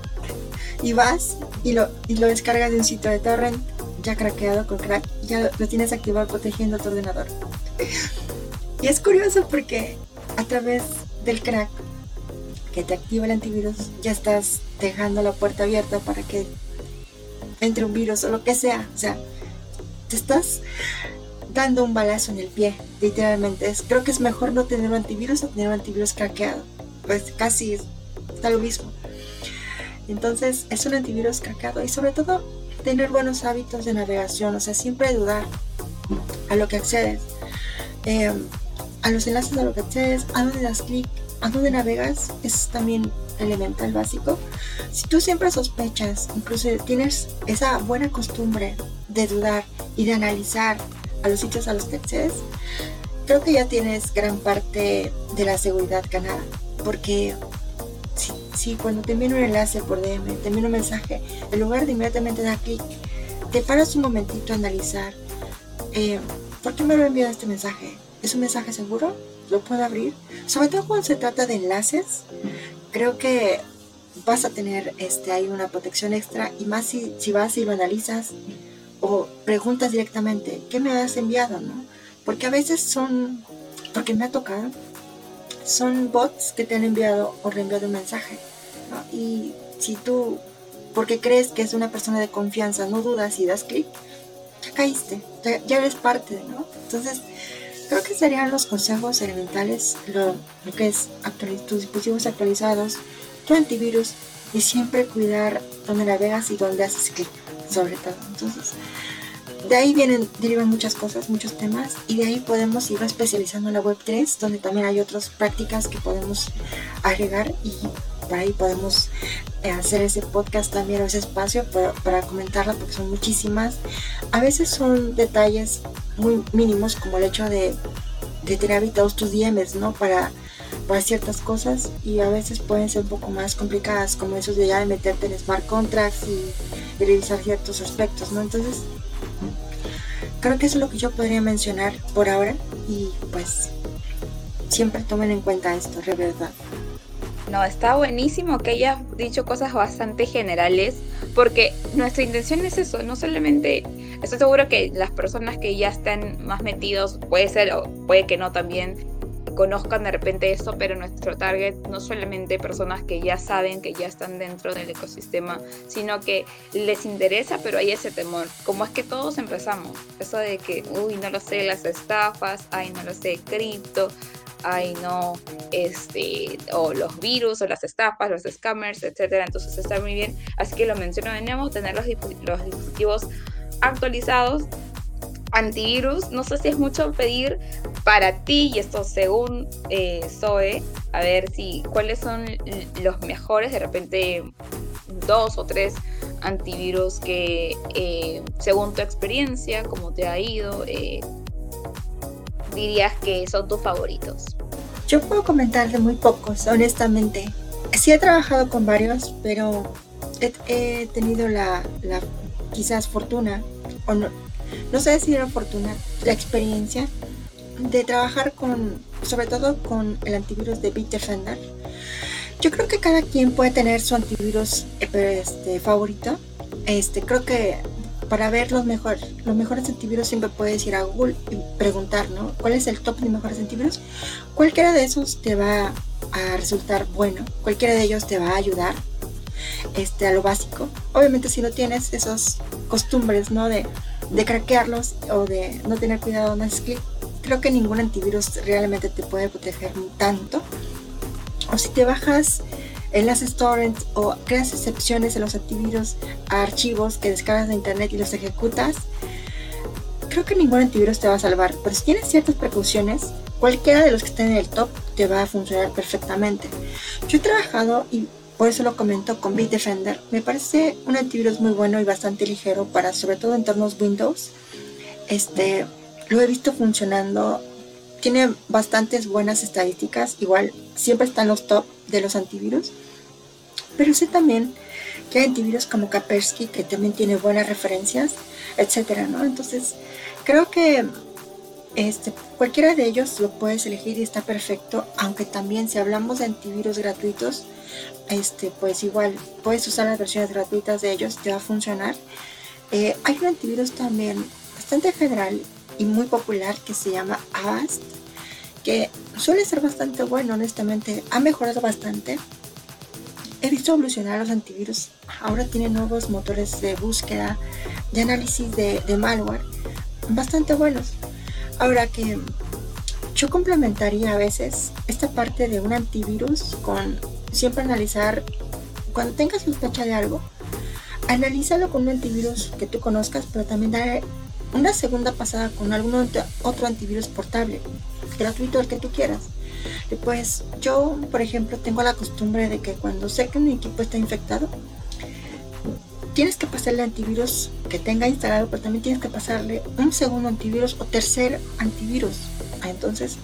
Y vas y lo, y lo descargas de un sitio de torrent ya craqueado con crack, ya lo tienes activado protegiendo tu ordenador. y es curioso porque a través del crack que te activa el antivirus, ya estás dejando la puerta abierta para que entre un virus o lo que sea. O sea, te estás dando un balazo en el pie, literalmente. Es, creo que es mejor no tener un antivirus o tener un antivirus craqueado. Pues casi está lo mismo. Entonces, es un antivirus craqueado y sobre todo tener buenos hábitos de navegación, o sea, siempre dudar a lo que accedes. Eh, a los enlaces a lo que accedes, a dónde das clic, a dónde navegas, es también elemental básico. Si tú siempre sospechas, incluso tienes esa buena costumbre de dudar y de analizar a los sitios a los que accedes, creo que ya tienes gran parte de la seguridad ganada. Porque si, cuando te envían un enlace por DM, te envían un mensaje, en lugar de inmediatamente dar clic, te paras un momentito a analizar, eh, ¿por qué me lo enviado este mensaje? ¿Es un mensaje seguro? ¿Lo puedo abrir? Sobre todo cuando se trata de enlaces, creo que vas a tener este, ahí una protección extra y más si, si vas y lo analizas o preguntas directamente, ¿qué me has enviado? ¿no? Porque a veces son, porque me ha tocado, son bots que te han enviado o reenviado un mensaje. Y si tú, porque crees que es una persona de confianza, no dudas y das clic, ya caíste, ya, ya eres parte, ¿no? Entonces, Creo que serían los consejos elementales, lo, que es tus dispositivos actualizados, tu antivirus y siempre cuidar donde navegas y donde haces clic, sobre todo. Entonces, de ahí vienen, derivan muchas cosas, muchos temas y de ahí podemos ir especializando en la web 3, donde también hay otras prácticas que podemos agregar y por ahí podemos eh, hacer ese podcast también o ese espacio para, para comentarla porque son muchísimas. A veces son detalles muy mínimos como el hecho de, tener habitados tus DMs, ¿no? Para, para ciertas cosas y a veces pueden ser un poco más complicadas como eso de ya de meterte en smart contracts y, revisar ciertos aspectos, ¿no? Entonces, creo que eso es lo que yo podría mencionar por ahora y pues siempre tomen en cuenta esto, de verdad. No, está buenísimo que hayas dicho cosas bastante generales, porque nuestra intención es eso, no solamente, estoy seguro que las personas que ya están más metidos, puede ser o puede que no también, conozcan de repente esto, pero nuestro target no solamente personas que ya saben, que ya están dentro del ecosistema, sino que les interesa, pero hay ese temor. Como es que todos empezamos, eso de que, uy, no lo sé, las estafas, ay, no lo sé, cripto, ay no, este, o los virus, o las estafas, los scammers, etcétera. Entonces está muy bien. Así que lo menciono de nuevo, tener los, los dispositivos actualizados antivirus, no sé si es mucho pedir para ti, y esto según eh, Zoe, a ver si cuáles son los mejores, de repente dos o tres antivirus que eh, según tu experiencia, como te ha ido, eh, dirías que son tus favoritos. Yo puedo comentar de muy pocos, honestamente. Sí he trabajado con varios, pero he, tenido la, la, quizás fortuna, o no, no sé si era fortuna, la experiencia de trabajar con, sobre todo con el antivirus de Bitdefender. Yo creo que cada quien puede tener su antivirus este, favorito. Este, creo que para ver los, mejor, los mejores antivirus siempre puedes ir a Google y preguntar, ¿no? ¿Cuál es el top de mejores antivirus? Cualquiera de esos te va a resultar bueno. Cualquiera de ellos te va a ayudar este, a lo básico. Obviamente si no tienes esas costumbres, ¿no? De de craquearlos o de no tener cuidado no es clic, creo que ningún antivirus realmente te puede proteger tanto. O si te bajas en las torrents o creas excepciones en los antivirus a archivos que descargas de internet y los ejecutas, creo que ningún antivirus te va a salvar. Pero si tienes ciertas precauciones, cualquiera de los que estén en el top te va a funcionar perfectamente. Yo he trabajado y por eso lo comento con Bitdefender. Me parece un antivirus muy bueno y bastante ligero para sobre todo entornos Windows. Este, lo he visto funcionando. Tiene bastantes buenas estadísticas. Igual siempre están los top de los antivirus. Pero sé también que hay antivirus como Kaspersky que también tiene buenas referencias, etcétera, ¿no? Entonces, creo que este, cualquiera de ellos lo puedes elegir y está perfecto, aunque también si hablamos de antivirus gratuitos, este, pues igual puedes usar las versiones gratuitas de ellos, te va a funcionar. Eh, hay un antivirus también bastante general y muy popular que se llama Avast, que suele ser bastante bueno, honestamente, ha mejorado bastante. He visto evolucionar los antivirus, ahora tienen nuevos motores de búsqueda, de análisis de, de malware, bastante buenos. Ahora que yo complementaría a veces esta parte de un antivirus con siempre analizar, cuando tengas sospecha de algo, analízalo con un antivirus que tú conozcas, pero también dar una segunda pasada con algún otro antivirus portable, gratuito, el que tú quieras. Pues yo, por ejemplo, tengo la costumbre de que cuando sé que mi equipo está infectado, tienes que pasarle antivirus que tenga instalado, pero también tienes que pasarle un segundo antivirus o tercer antivirus. Entonces,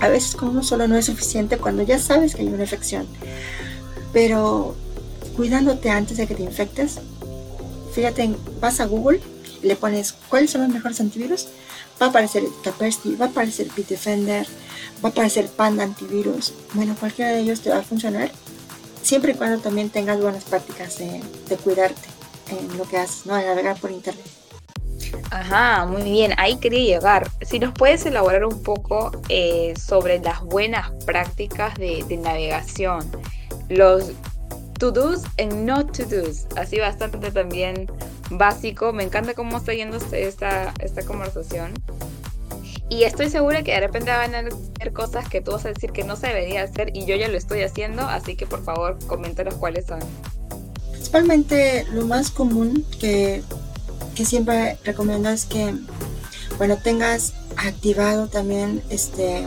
a veces con uno solo no es suficiente cuando ya sabes que hay una infección. Pero cuidándote antes de que te infectes, fíjate, vas a Google, le pones cuáles son los mejores antivirus, va a aparecer Kaspersky, va a aparecer Bitdefender, va a aparecer Panda Antivirus. Bueno, cualquiera de ellos te va a funcionar, siempre y cuando también tengas buenas prácticas de, de cuidarte en lo que haces, ¿no? De navegar por internet. Ajá, muy bien, ahí quería llegar. Si nos puedes elaborar un poco eh, sobre las buenas prácticas de, navegación, los to-dos and not to-dos, así bastante también básico. Me encanta cómo está yendo esta, esta conversación. Y estoy segura que de repente van a hacer cosas que tú vas a decir que no se debería hacer y yo ya lo estoy haciendo, así que por favor coméntanos cuáles son. Principalmente lo más común que que siempre recomiendo es que, bueno, tengas activado también este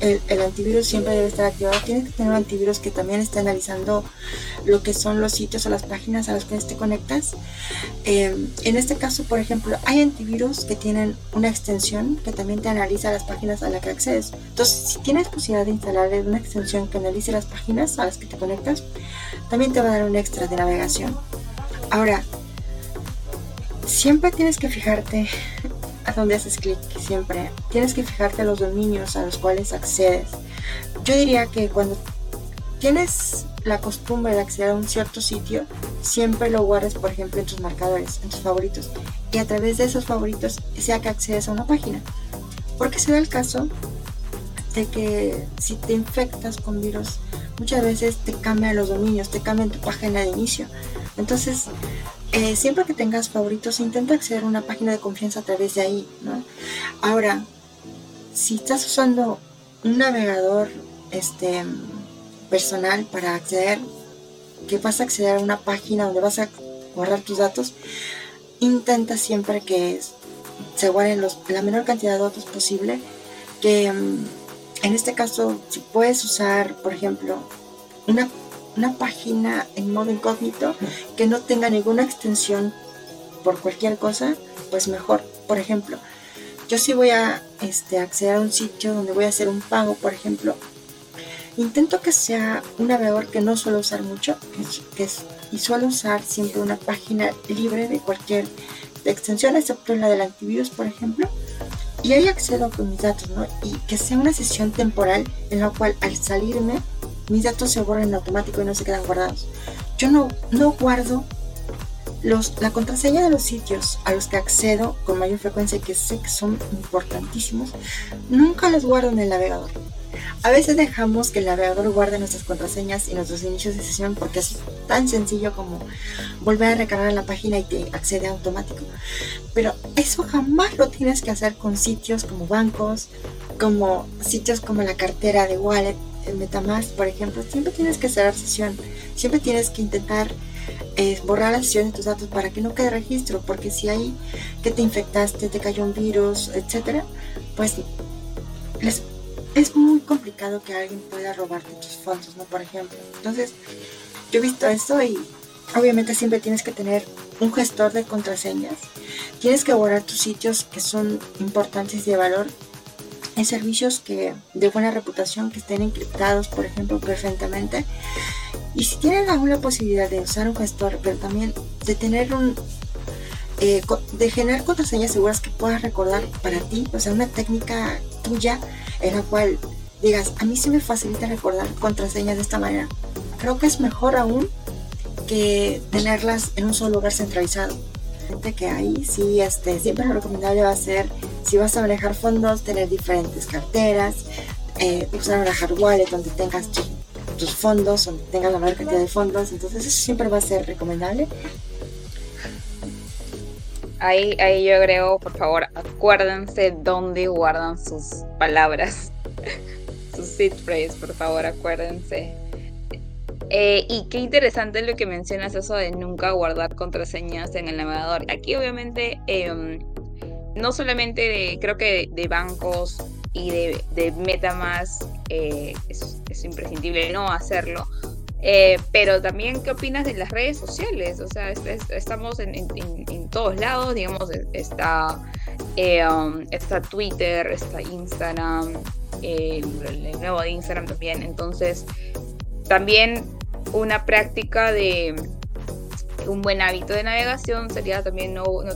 el, antivirus siempre debe estar activado. Tienes que tener un antivirus que también esté analizando lo que son los sitios o las páginas a los que te conectas. Em, en este caso, por ejemplo, hay antivirus que tienen una extensión que también te analiza las páginas a las que accedes. Entonces, si tienes posibilidad de instalar una extensión que analice las páginas a las que te conectas, también te va a dar un extra de navegación. Ahora, siempre tienes que fijarte a dónde haces clic, siempre. Tienes que fijarte los dominios a los cuales accedes. Yo diría que cuando tienes la costumbre de acceder a un cierto sitio, siempre lo guardes, por ejemplo, en tus marcadores, en tus favoritos. Y a través de esos favoritos sea que accedes a una página. Porque se da el caso de que si te infectas con virus, muchas veces te cambian los dominios, te cambian tu página de inicio. Entonces, eh, siempre que tengas favoritos, intenta acceder a una página de confianza a través de ahí. ¿no? Ahora, si estás usando un navegador este, personal para acceder, que vas a acceder a una página donde vas a guardar tus datos, intenta siempre que se guarden los, la menor cantidad de datos posible. Que mm, en este caso, si puedes usar, por ejemplo, una, una página en modo incógnito que no tenga ninguna extensión por cualquier cosa, pues mejor. Por ejemplo, yo si voy a este, acceder a un sitio donde voy a hacer un pago, por ejemplo, intento que sea un navegador que no suelo usar mucho que es, y suelo usar siempre una página libre de cualquier extensión, excepto la del antivirus, por ejemplo. Y ahí accedo con mis datos, ¿no? Y que sea una sesión temporal en la cual al salirme mis datos se borran en automático y no se quedan guardados. Yo no, no guardo la contraseña de los sitios a los que accedo con mayor frecuencia, que sé que son importantísimos, nunca los guardo en el navegador. A veces dejamos que el navegador guarde nuestras contraseñas y nuestros inicios de sesión porque es tan sencillo como volver a recargar la página y te accede automático. Pero eso jamás lo tienes que hacer con sitios como bancos, como sitios como la cartera de Wallet, el Metamask, por ejemplo. Siempre tienes que cerrar sesión, siempre tienes que intentar es borrar la sesión de tus datos para que no quede registro, porque si hay que te infectaste, te cayó un virus, etcétera, pues es muy complicado que alguien pueda robarte tus fondos, ¿no? Por ejemplo. Entonces, yo he visto esto y obviamente siempre tienes que tener un gestor de contraseñas. Tienes que borrar tus sitios que son importantes y de valor en servicios que de buena reputación que estén encriptados, por ejemplo, perfectamente y si tienen alguna posibilidad de usar un gestor, pero también de tener un, eh, de generar contraseñas seguras que puedas recordar para ti, o sea, una técnica tuya en la cual digas, a mí sí me facilita recordar contraseñas de esta manera. Creo que es mejor aún que tenerlas en un solo lugar centralizado. Que ahí sí, este, siempre lo recomendable va a ser, si vas a manejar fondos, tener diferentes carteras, eh, usar hard wallet donde tengas tus fondos, donde tengas la mayor cantidad de fondos, entonces eso siempre va a ser recomendable. Ahí, ahí yo creo, por favor, acuérdense dónde guardan sus palabras, sus seed phrase, por favor, acuérdense. Eh, y qué interesante lo que mencionas eso de nunca guardar contraseñas en el navegador. Aquí obviamente em, no solamente de, creo que de bancos y de, de Metamask eh, es, imprescindible no hacerlo. Eh, pero también, ¿qué opinas de las redes sociales? O sea, estamos en, todos lados, digamos, está, eh, um, está Twitter, está Instagram, el nuevo de Instagram también. Entonces, también una práctica de un buen hábito de navegación sería también no, no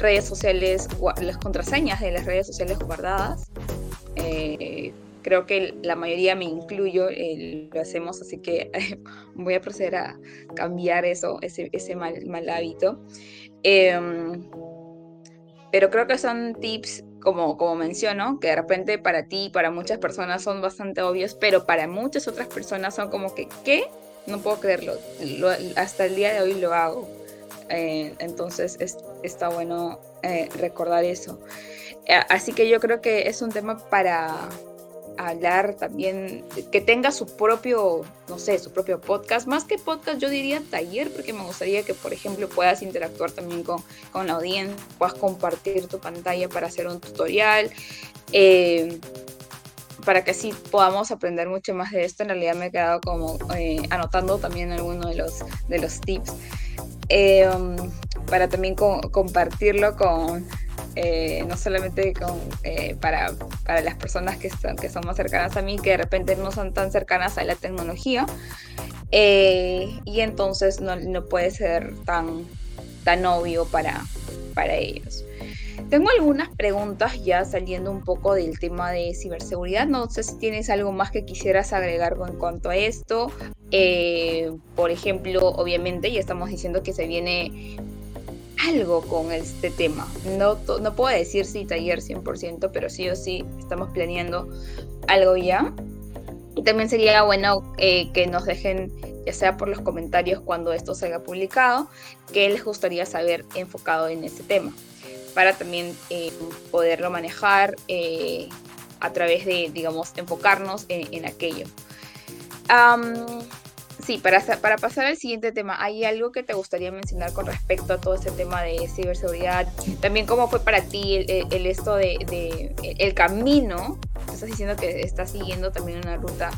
redes sociales, las contraseñas de las redes sociales guardadas. Eh, creo que la mayoría me incluyo, lo hacemos, así que voy a proceder a cambiar eso, ese, ese mal, mal hábito. Em, pero creo que son tips, como, como menciono, que de repente para ti, para muchas personas son bastante obvios, pero para muchas otras personas son como que, ¿qué? No puedo creerlo, hasta el día de hoy lo hago. Eh, entonces está bueno eh, recordar eso. Eh, así que yo creo que es un tema para hablar también, que tenga su propio, no sé, su propio podcast, más que podcast yo diría taller, porque me gustaría que, por ejemplo, puedas interactuar también con, con la audiencia, puedas compartir tu pantalla para hacer un tutorial, para que así podamos aprender mucho más de esto. En realidad me he quedado como anotando también algunos de los, de los tips. Em, para también compartirlo con, eh, no solamente con, eh, para, para, las personas que son, que son más cercanas a mí, que de repente no son tan cercanas a la tecnología, eh, y entonces no, no, puede ser tan, tan obvio para, para ellos. Tengo algunas preguntas ya saliendo un poco del tema de ciberseguridad. No sé si tienes algo más que quisieras agregar en cuanto a esto. Eh, por ejemplo, obviamente ya estamos diciendo que se viene algo con este tema. No, no puedo decir si taller 100%, pero sí o sí estamos planeando algo ya. Y también sería bueno eh, que nos dejen, ya sea por los comentarios cuando esto se haya publicado, qué les gustaría saber enfocado en ese tema, para también eh, poderlo manejar eh, a través de, digamos, enfocarnos en, aquello. sí, para, para pasar al siguiente tema, ¿hay algo que te gustaría mencionar con respecto a todo este tema de ciberseguridad? También cómo fue para ti el, esto de, de, el camino estás diciendo que estás siguiendo también una ruta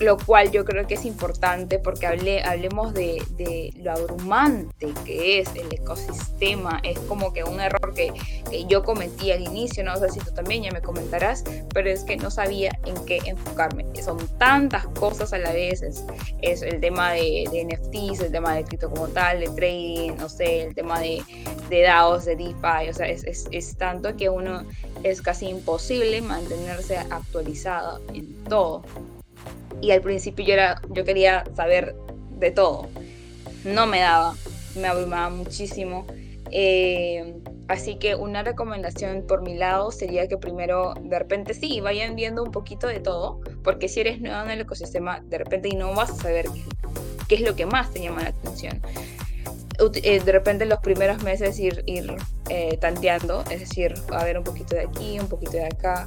lo cual yo creo que es importante porque hable, hablemos de, lo abrumante que es el ecosistema. Es como que un error que, yo cometí al inicio, no sé si tú también ya me comentarás, pero es que no sabía en qué enfocarme. Son tantas cosas a la vez, es, el tema de, de, NFTs, el tema de cripto como tal, de trading, no sé, el tema de, de DAOs, de DeFi, o sea, es, es, es tanto que uno es casi imposible mantenerse actualizado en todo y al principio yo, era, yo quería saber de todo. No me daba, me abrumaba muchísimo. Eh, así que una recomendación por mi lado sería que primero, de repente sí, vayan viendo un poquito de todo, porque si eres nuevo en el ecosistema, de repente no vas a saber qué, es lo que más te llama la atención. Eh, de repente en los primeros meses ir, ir eh, tanteando, es decir, a ver un poquito de aquí, un poquito de acá.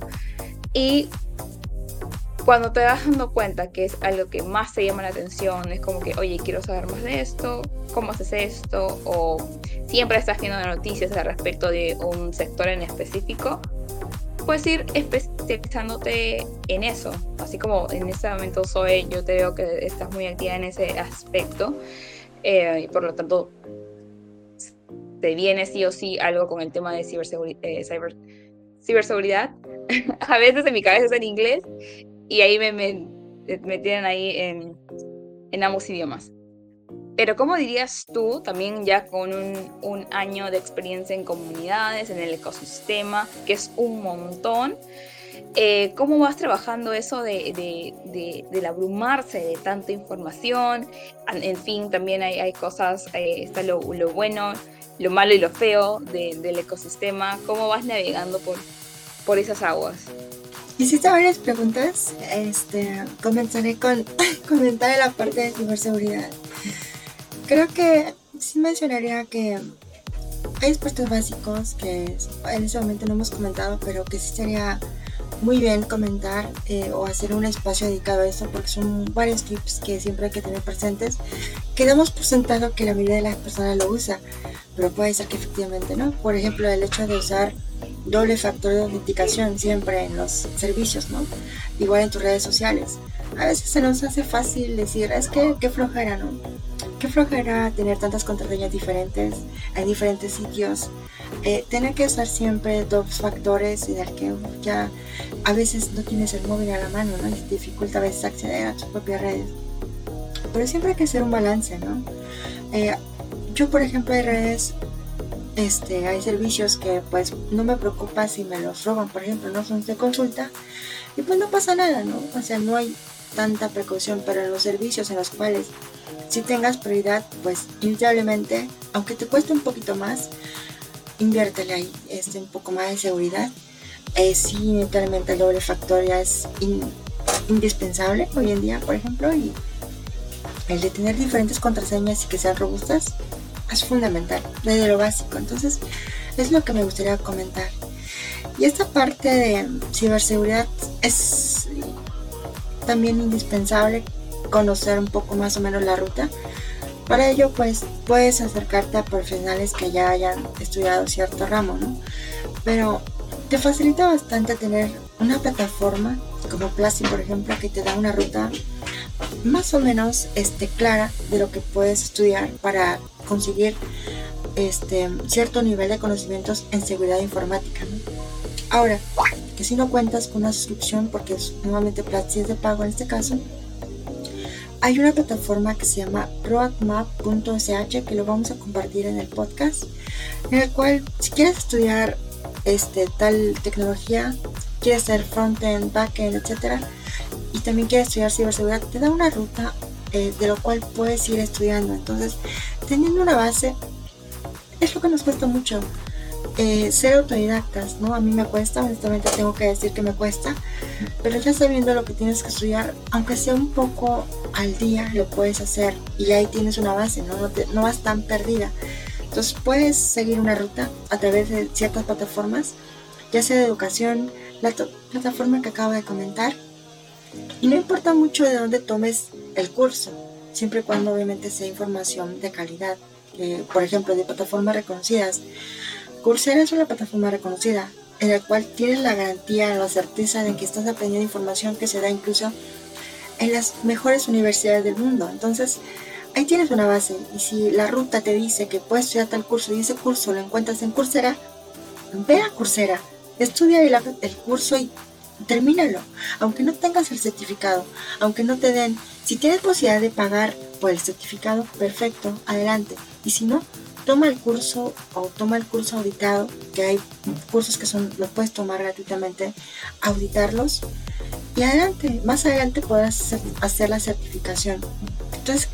Y cuando te vas dando cuenta que es algo que más te llama la atención, es como que, oye, quiero saber más de esto, ¿cómo haces esto? O siempre estás viendo noticias al respecto de un sector en específico, puedes ir especializándote en eso. Así como en este momento soy, yo te veo que estás muy activa en ese aspecto eh, y por lo tanto te viene sí o sí algo con el tema de eh, ciberseguridad. a veces en mi cabeza es en inglés y ahí me, me, tienen ahí en, en, ambos idiomas. Pero ¿cómo dirías tú, también ya con un, un, año de experiencia en comunidades, en el ecosistema, que es un montón, eh, ¿cómo vas trabajando eso de, de, de, del abrumarse de tanta información? En fin, también hay, hay cosas, eh, está lo, lo, bueno, lo malo y lo feo del ecosistema. ¿Cómo vas navegando por, por esas aguas? Hiciste varias preguntas. Este, comenzaré con comentar la parte de ciberseguridad. Creo que sí mencionaría que hay aspectos básicos que en ese momento no hemos comentado, pero que sí sería muy bien comentar eh, o hacer un espacio dedicado a eso porque son varios tips que siempre hay que tener presentes. Quedamos por sentado que la mayoría de las personas lo usa, pero puede ser que efectivamente no. Por ejemplo, el hecho de usar doble factor de autenticación siempre en los servicios, ¿no? Igual en tus redes sociales. A veces se nos hace fácil decir, es que qué flojera, ¿no? Qué flojera tener tantas contraseñas diferentes en diferentes sitios. Eh, tener que usar siempre dos factores y del que ya a veces no tienes el móvil a la mano, ¿no? Y te dificulta a veces acceder a tus propias redes. Pero siempre hay que hacer un balance, ¿no? Eh, yo, por ejemplo, hay redes este, hay servicios que pues no me preocupa si me los roban, por ejemplo, no son de consulta y pues no pasa nada, ¿no? O sea, no hay tanta precaución, pero en los servicios en los cuales si tengas prioridad, pues inevitablemente, aunque te cueste un poquito más, inviértele ahí este, un poco más de seguridad. Eh, sí, inevitablemente el doble factor ya es indispensable hoy en día, por ejemplo, y el de tener diferentes contraseñas y que sean robustas es fundamental, desde lo básico. Entonces, es lo que me gustaría comentar. Y esta parte de ciberseguridad es también indispensable conocer un poco más o menos la ruta. Para ello, pues puedes acercarte a profesionales que ya hayan estudiado cierto ramo, ¿no? Pero te facilita bastante tener una plataforma como Plasi, por ejemplo, que te da una ruta más o menos este, clara de lo que puedes estudiar para conseguir este, cierto nivel de conocimientos en seguridad informática. Ahora, que si no cuentas con una suscripción, porque es, nuevamente Platzi es de pago en este caso, hay una plataforma que se llama roadmap.sh que lo vamos a compartir en el podcast, en el cual si quieres estudiar este, tal tecnología, quieres ser frontend, backend, etcétera, y también quieres estudiar ciberseguridad, te da una ruta eh, de lo cual puedes ir estudiando. Entonces, teniendo una base, es lo que nos cuesta mucho. Eh, ser autodidactas, ¿no? A mí me cuesta, honestamente tengo que decir que me cuesta, pero ya sabiendo lo que tienes que estudiar, aunque sea un poco al día, lo puedes hacer y ahí tienes una base, ¿no? No, no vas tan perdida. Entonces puedes seguir una ruta a través de ciertas plataformas, ya sea de educación, la plataforma que acabo de comentar, y no importa mucho de dónde tomes el curso, siempre y cuando obviamente sea información de calidad, por ejemplo, de plataformas reconocidas. Coursera es una plataforma reconocida en la cual tienes la garantía, la certeza de que estás aprendiendo información que se da incluso en las mejores universidades del mundo. Entonces, ahí tienes una base. Y si la ruta te dice que puedes estudiar tal curso y ese curso lo encuentras en Coursera, ve a Coursera, estudia el, el curso y termínalo. Aunque no tengas el certificado, aunque no te den, si tienes posibilidad de pagar por el certificado, perfecto, adelante. Y si no, toma el curso o toma el curso auditado, que hay cursos que son, los puedes tomar gratuitamente, auditarlos y adelante, más adelante podrás hacer la certificación. Entonces,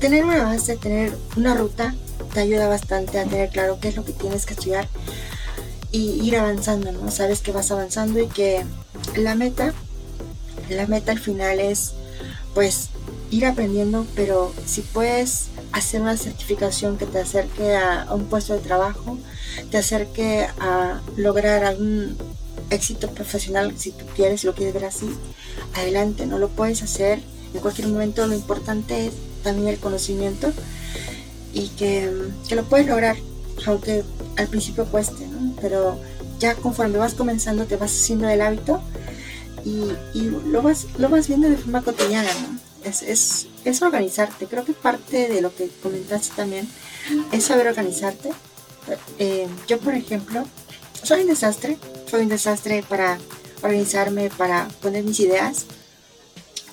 tener una base, tener una ruta, te ayuda bastante a tener claro qué es lo que tienes que estudiar y ir avanzando, ¿no? Sabes que vas avanzando y que la meta, la meta al final es pues ir aprendiendo, pero si puedes hacer una certificación que te acerque a, un puesto de trabajo, te acerque a lograr algún éxito profesional, si tú quieres, si lo quieres ver así, adelante, no lo puedes hacer en cualquier momento, lo importante es también el conocimiento y que, lo puedes lograr, aunque al principio cueste, ¿no? pero ya conforme vas comenzando te vas haciendo el hábito y, lo, vas, lo vas viendo de forma cotidiana, ¿no? es, es, organizarte. Creo que parte de lo que comentaste también es saber organizarte. Eh, yo, por ejemplo, soy un desastre. Soy un desastre para organizarme, para poner mis ideas.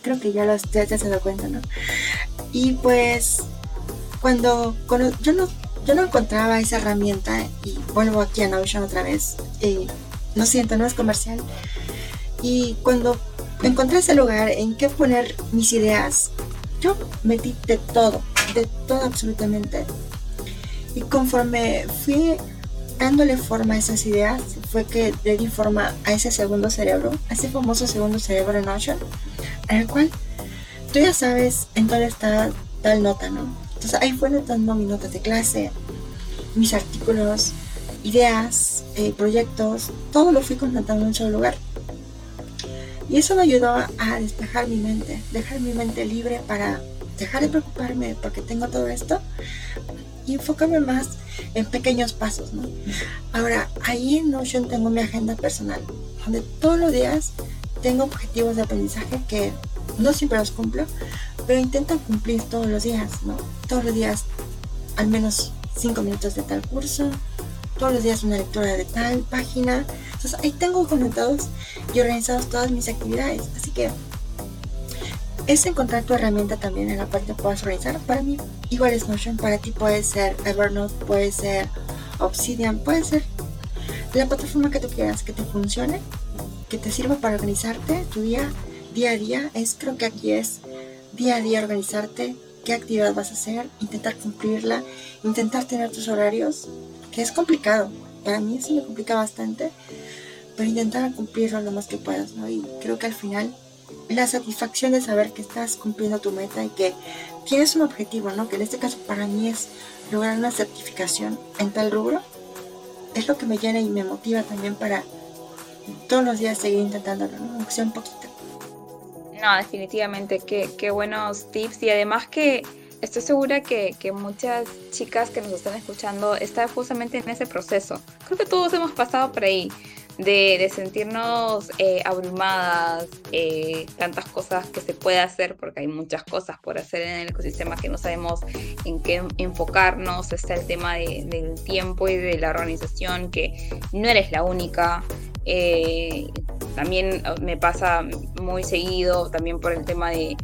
Creo que ya, los, ya te has dado cuenta, ¿no? Y pues, cuando, yo, no, yo no encontraba esa herramienta, y vuelvo aquí a Notion otra vez, y no siento, no es comercial. Y cuando encontré ese lugar en que poner mis ideas. Yo metí de todo, de todo absolutamente. Y conforme fui dándole forma a esas ideas, fue que le di forma a ese segundo cerebro, a ese famoso segundo cerebro en Notion, en el cual tú ya sabes en dónde está tal nota, ¿no? Entonces ahí fue notando mis notas de clase, mis artículos, ideas, eh, proyectos, todo lo fui constatando en un solo lugar. Y eso me ayudó a despejar mi mente, dejar mi mente libre para dejar de preocuparme porque tengo todo esto y enfocarme más en pequeños pasos. Ahora, ahí en Notion tengo mi agenda personal, donde todos los días tengo objetivos de aprendizaje que no siempre los cumplo, pero intento cumplir todos los días, ¿no? Todos los días al menos 5 minutos de tal curso, todos los días una lectura de tal página. Entonces ahí tengo conectados y organizados todas mis actividades. Así que es encontrar tu herramienta también en la parte que puedas organizar. Para mí igual es Notion, para ti puede ser Evernote, puede ser Obsidian, puede ser la plataforma que tú quieras que te funcione, que te sirva para organizarte tu día, día a día. Es creo que aquí es día a día organizarte, qué actividad vas a hacer, intentar cumplirla, intentar tener tus horarios que es complicado. Para mí eso me complica bastante, pero intentar cumplirlo lo más que puedas, ¿no? Y creo que al final la satisfacción de saber que estás cumpliendo tu meta y que tienes un objetivo, ¿no? Que en este caso para mí es lograr una certificación en tal rubro, es lo que me llena y me motiva también para todos los días seguir intentándolo, ¿no? Aunque sea un poquito. No, definitivamente, qué, qué buenos tips y además que estoy segura que, muchas chicas que nos están escuchando están justamente en ese proceso. Creo que todos hemos pasado por ahí. De, sentirnos eh, abrumadas, eh, tantas cosas que se puede hacer, porque hay muchas cosas por hacer en el ecosistema que no sabemos en qué enfocarnos, está el tema del tiempo y de la organización, que no eres la única. Eh, también me pasa muy seguido, también por el tema de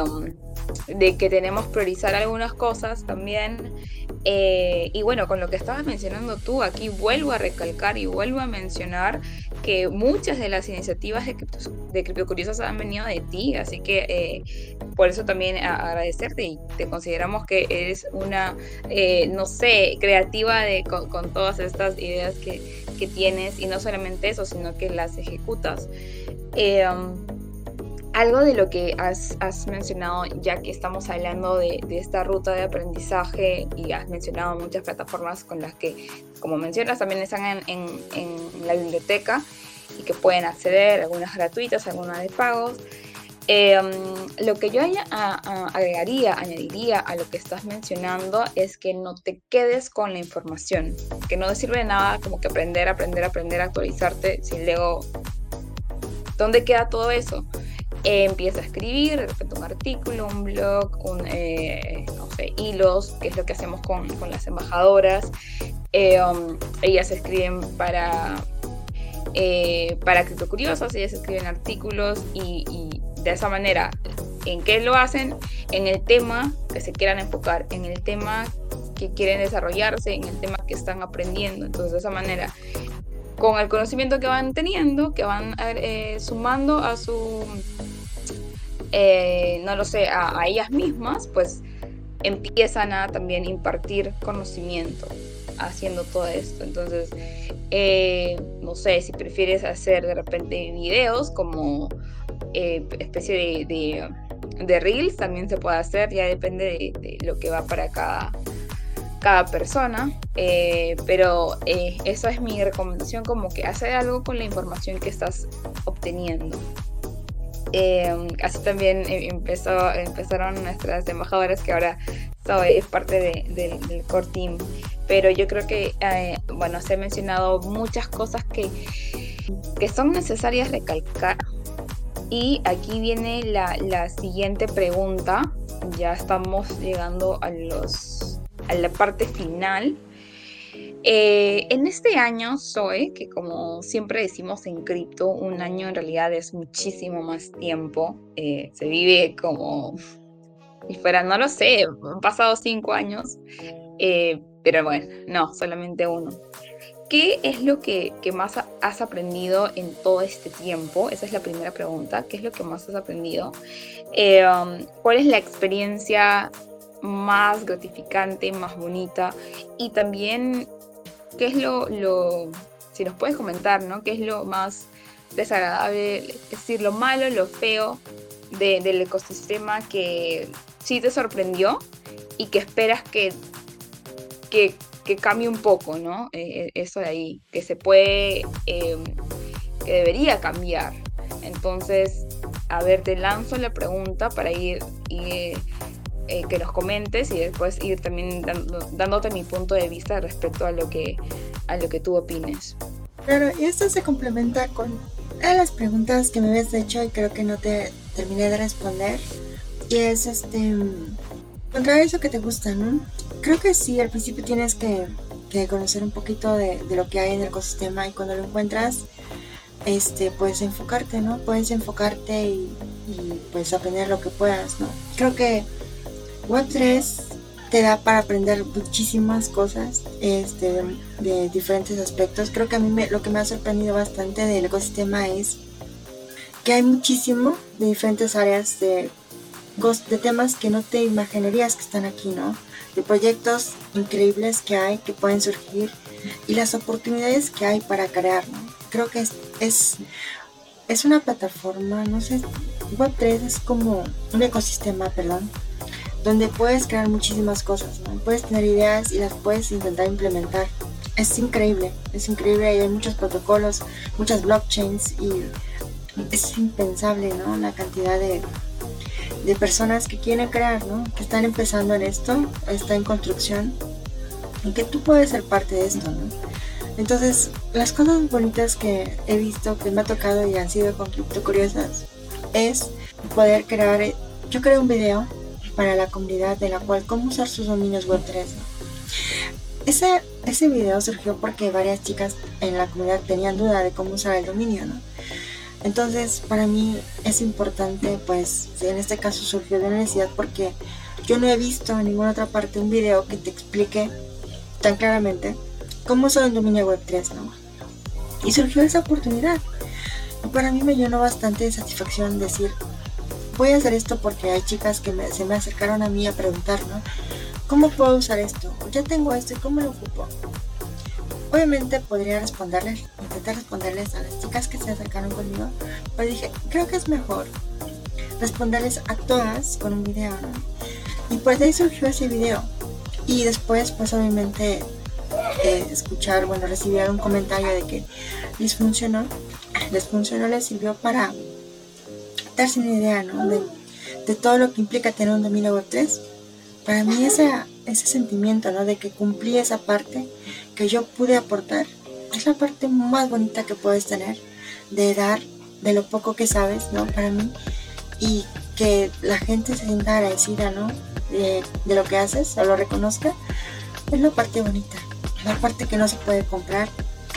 um, de que tenemos priorizar algunas cosas también Eh, y bueno, con lo que estabas mencionando tú, aquí vuelvo a recalcar y vuelvo a mencionar que muchas de las iniciativas de, de Criptocuriosas han venido de ti, así que eh, por eso también agradecerte y te consideramos que eres una, eh, no sé, creativa de, con, todas estas ideas que, que, tienes y no solamente eso, sino que las ejecutas. Um, algo de lo que has, mencionado, ya que estamos hablando de, esta ruta de aprendizaje y has mencionado muchas plataformas con las que, como mencionas, también están en, la biblioteca y que pueden acceder, algunas gratuitas, algunas de pagos. Em, lo que yo agregaría, añadiría a lo que estás mencionando es que no te quedes con la información, que no te sirve de nada como que aprender, aprender, aprender, actualizarte, si luego, ¿dónde queda todo eso? Empieza a escribir, de repente un artículo, un blog, un, eh, no sé, hilos, que es lo que hacemos con, las embajadoras. Eh, um, ellas escriben para, eh, para criptocuriosos, ellas escriben artículos y, y, de esa manera, ¿en qué lo hacen? En el tema que se quieran enfocar, en el tema que quieren desarrollarse, en el tema que están aprendiendo. Entonces, de esa manera, con el conocimiento que van teniendo, que van sumando a su eh, no lo sé, a, ellas mismas, pues empiezan a también impartir conocimiento haciendo todo esto. Entonces, eh, no sé, si prefieres hacer de repente videos como eh, especie de, de, reels, también se puede hacer, ya depende de, lo que va para cada, cada persona. pero eso es mi recomendación, como que hacer algo con la información que estás obteniendo. Em, así también em, empezó, empezaron nuestras embajadoras que ahora soy parte del core team. Pero yo creo que, eh, bueno, se han mencionado muchas cosas que, que son necesarias recalcar. Y aquí viene la, la siguiente pregunta. Ya estamos llegando a, los, a la parte final. Eh, en este año, Zoe, que como siempre decimos en cripto, un año en realidad es muchísimo más tiempo. Eh, se vive como y fuera, no lo sé, han pasado cinco años, eh, pero bueno, no, solamente uno. ¿Qué es lo que, más has aprendido en todo este tiempo? Esa es la primera pregunta. ¿Qué es lo que más has aprendido? Um, ¿Cuál es la experiencia más gratificante, más bonita? Y también ¿Qué es lo, lo, si nos puedes comentar, ¿no? ¿Qué es lo más desagradable, es decir, lo malo, lo feo del ecosistema que sí te sorprendió y que esperas que, que, cambie un poco, ¿no? Eh, eh, eso de ahí, que se puede, em, que debería cambiar. Entonces, a ver, te lanzo la pregunta para ir, ir eh, que nos comentes y después ir también dándote mi punto de vista respecto a lo que, a lo que tú opines. Claro, y esto se complementa con las preguntas que me habías hecho y creo que no te terminé de responder. Y es este encontrar eso que te gusta, ¿no? Creo que sí, al principio tienes que, que conocer un poquito de, de, lo que hay en el ecosistema y cuando lo encuentras, este, puedes enfocarte, ¿no? Puedes enfocarte y, y pues aprender lo que puedas, ¿no? Creo que Web3 te da para aprender muchísimas cosas este, de diferentes aspectos. Creo que a mí lo que me ha sorprendido bastante del ecosistema es que hay muchísimo de diferentes áreas de, de temas que no te imaginarías que están aquí, ¿no? De proyectos increíbles que hay, que pueden surgir y las oportunidades que hay para crear, ¿no? Creo que es, es, es una plataforma, no sé, Web3 es como un ecosistema, perdón, donde puedes crear muchísimas cosas, puedes tener ideas y las puedes intentar implementar. Es increíble, es increíble, hay muchos protocolos, muchas blockchains y es impensable, ¿no? La cantidad de, de personas que quieren crear, ¿no? Que están empezando en esto, está en construcción y que tú puedes ser parte de esto, ¿no? Entonces, las cosas bonitas que he visto, que me ha tocado y han sido con curiosas, es poder crear, yo creo un video para la comunidad de la cual cómo usar sus dominios web 3. Ese, ese video surgió porque varias chicas en la comunidad tenían duda de cómo usar el dominio, ¿no? Entonces, para mí es importante, pues, en este caso surgió de necesidad porque yo no he visto en ninguna otra parte un video que te explique tan claramente cómo usar un dominio web 3, ¿no? Y surgió esa oportunidad. Y para mí me llenó bastante de satisfacción decir, voy a hacer esto porque hay chicas que se me acercaron a mí a preguntar, ¿no? ¿Cómo puedo usar esto? Ya tengo esto y cómo lo ocupo. Obviamente podría responderles, intentar responderles a las chicas que se acercaron conmigo, pero dije, creo que es mejor responderles a todas con un video, ¿no? Y pues de ahí surgió ese video. Y después, pues obviamente, eh, escuchar, bueno, recibir un comentario de que les funcionó, les funcionó, les sirvió para darse una idea, ¿no? De, de todo lo que implica tener un dominio web 3. Para mí ese, ese sentimiento, ¿no? De que cumplí esa parte que yo pude aportar, es la parte más bonita que puedes tener, de dar de lo poco que sabes, ¿no? Para mí. Y que la gente se sienta agradecida, ¿no? De, de lo que haces, o lo reconozca, es la parte bonita. La parte que no se puede comprar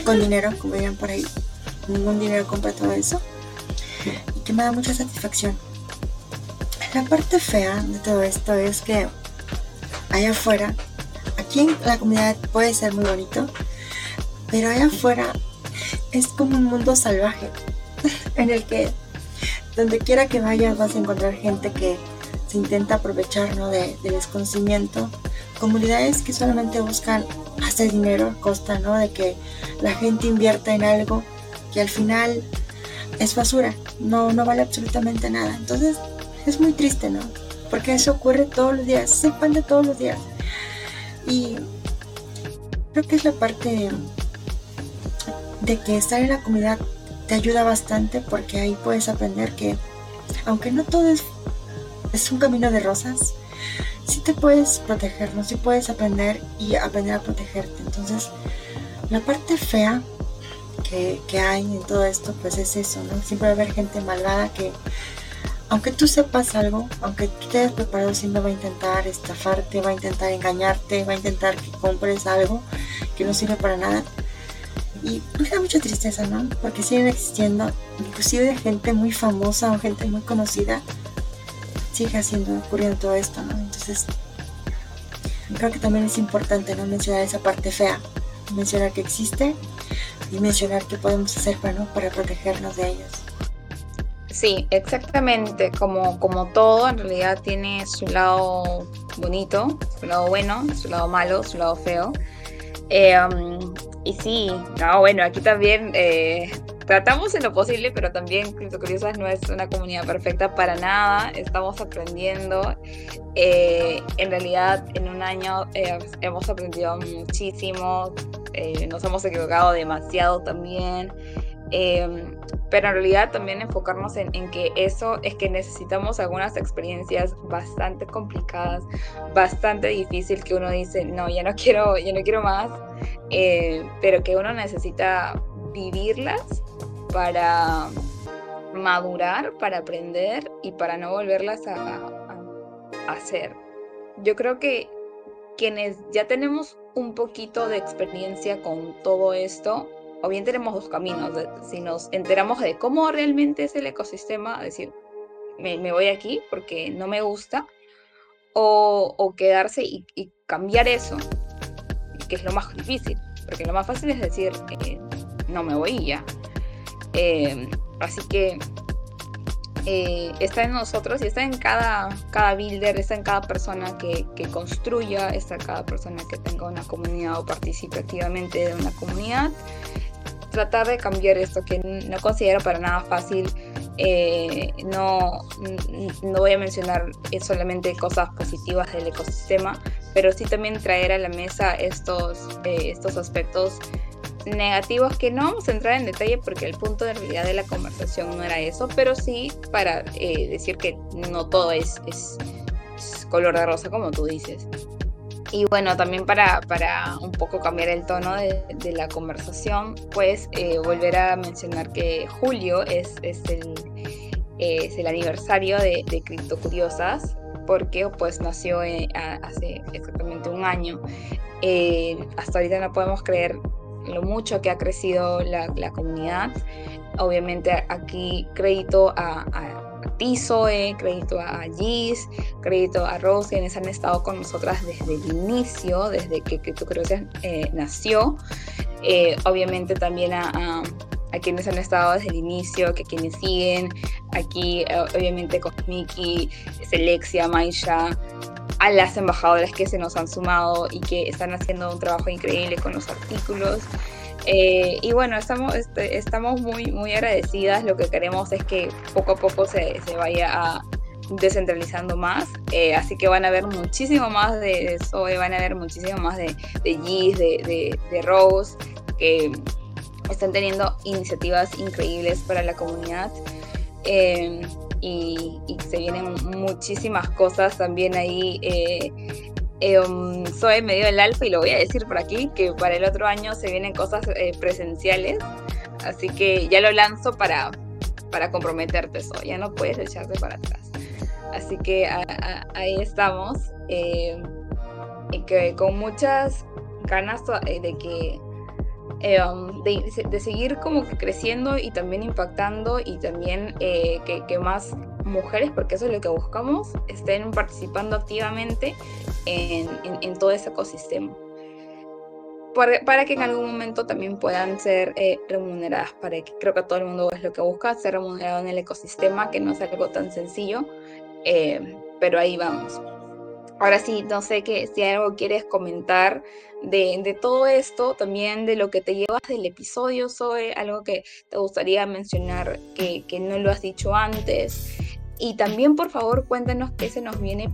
con dinero, como dirían por ahí. Ningún dinero compra todo eso que me da mucha satisfacción. La parte fea de todo esto es que allá afuera, aquí en la comunidad puede ser muy bonito, pero allá afuera es como un mundo salvaje en el que donde quiera que vayas vas a encontrar gente que se intenta aprovechar de, del desconocimiento, comunidades que solamente buscan hacer dinero a costa ¿no? de que la gente invierta en algo que al final es basura, no, no vale absolutamente nada. Entonces es muy triste, ¿no? Porque eso ocurre todos los días, se expande todos los días. Y creo que es la parte de, que estar en la comunidad te ayuda bastante porque ahí puedes aprender que aunque no todo es, es un camino de rosas, sí te puedes proteger, ¿no? Sí puedes aprender y aprender a protegerte. Entonces, la parte fea que, hay en todo esto, pues es eso, ¿no? Siempre va a haber gente malvada que, aunque tú sepas algo, aunque tú te hayas preparado, siempre va a intentar estafarte, va a intentar engañarte, va a intentar que compres algo que no sirve para nada. Y me da mucha tristeza, ¿no? Porque siguen existiendo, inclusive gente muy famosa o gente muy conocida, sigue haciendo, ocurriendo todo esto, ¿no? Entonces, creo que también es importante no mencionar esa parte fea, mencionar que existe y mencionar qué podemos hacer para, para protegernos de ellos. Sí, exactamente, como, como todo, en realidad tiene su lado bonito, su lado bueno, su lado malo, su lado feo. Eh, um, y sí, no, bueno, aquí también eh, tratamos en lo posible, pero también Curiosas no es una comunidad perfecta para nada, estamos aprendiendo. Eh, en realidad, en un año hemos aprendido muchísimo, eh, nos hemos equivocado demasiado también. Em, pero en realidad también enfocarnos en, que eso es que necesitamos algunas experiencias bastante complicadas, bastante difícil que uno dice, no, ya no quiero, ya no quiero más, eh, pero que uno necesita vivirlas para madurar, para aprender y para no volverlas a, a hacer. Yo creo que quienes ya tenemos un poquito de experiencia con todo esto, o bien tenemos dos caminos, si nos enteramos de cómo realmente es el ecosistema, decir, me, voy aquí porque no me gusta, o, quedarse y, cambiar eso, que es lo más difícil, porque lo más fácil es decir, eh, no me voy ya. Eh, así que eh, está en nosotros y está en cada, cada builder, está en cada persona que, construya, está en cada persona que tenga una comunidad o participe activamente de una comunidad. Tratar de cambiar esto que no considero para nada fácil. Eh, no, no voy a mencionar solamente cosas positivas del ecosistema, pero sí también traer a la mesa estos, eh, estos aspectos negativos que no vamos a entrar en detalle porque el punto de realidad de la conversación no era eso, pero sí para eh, decir que no todo es, es, color de rosa como tú dices. Y bueno, también para, para un poco cambiar el tono de, la conversación, pues eh, volver a mencionar que julio es, es, el, el aniversario de, de Cripto Curiosas, porque pues nació eh, hace exactamente un año. hasta ahorita no podemos creer lo mucho que ha crecido la, comunidad. Obviamente aquí crédito a, Zoe, crédito a Gis, crédito a Rose, quienes han estado con nosotras desde el inicio, desde que, creo eh, nació. Eh, obviamente también a, a, quienes han estado desde el inicio, que quienes siguen, aquí eh, obviamente con Miki, Selexia, Maisha, a las embajadoras que se nos han sumado y que están haciendo un trabajo increíble con los artículos. Eh, y bueno, estamos, este, estamos muy, muy agradecidas. Lo que queremos es que poco a poco se, se vaya a descentralizando más. Eh, así que van a ver muchísimo más de Zoe, van a ver muchísimo más de, de Gis, de, de, Rose, que están teniendo iniciativas increíbles para la comunidad. Eh, y, se vienen muchísimas cosas también ahí. Eh, um, Zoe me dio el alfa y lo voy a decir por aquí, que para el otro año se vienen cosas eh, presenciales, así que ya lo lanzo para, para comprometerte, Zoe, ya no puedes echarte para atrás. Así que ahí estamos, eh, y que con muchas ganas de que um, de, seguir como que creciendo y también impactando y también que, que, más mujeres, porque eso es lo que buscamos, estén participando activamente en, todo ese ecosistema. Para, que en algún momento también puedan ser eh, remuneradas, para que creo que todo el mundo es lo que busca, ser remunerado en el ecosistema, que no es algo tan sencillo, eh, pero ahí vamos. Ahora sí, no sé que, si algo quieres comentar de, de, todo esto, también de lo que te llevas del episodio, Zoe, algo que te gustaría mencionar que, que no lo has dicho antes. Y también, por favor, cuéntanos qué se nos viene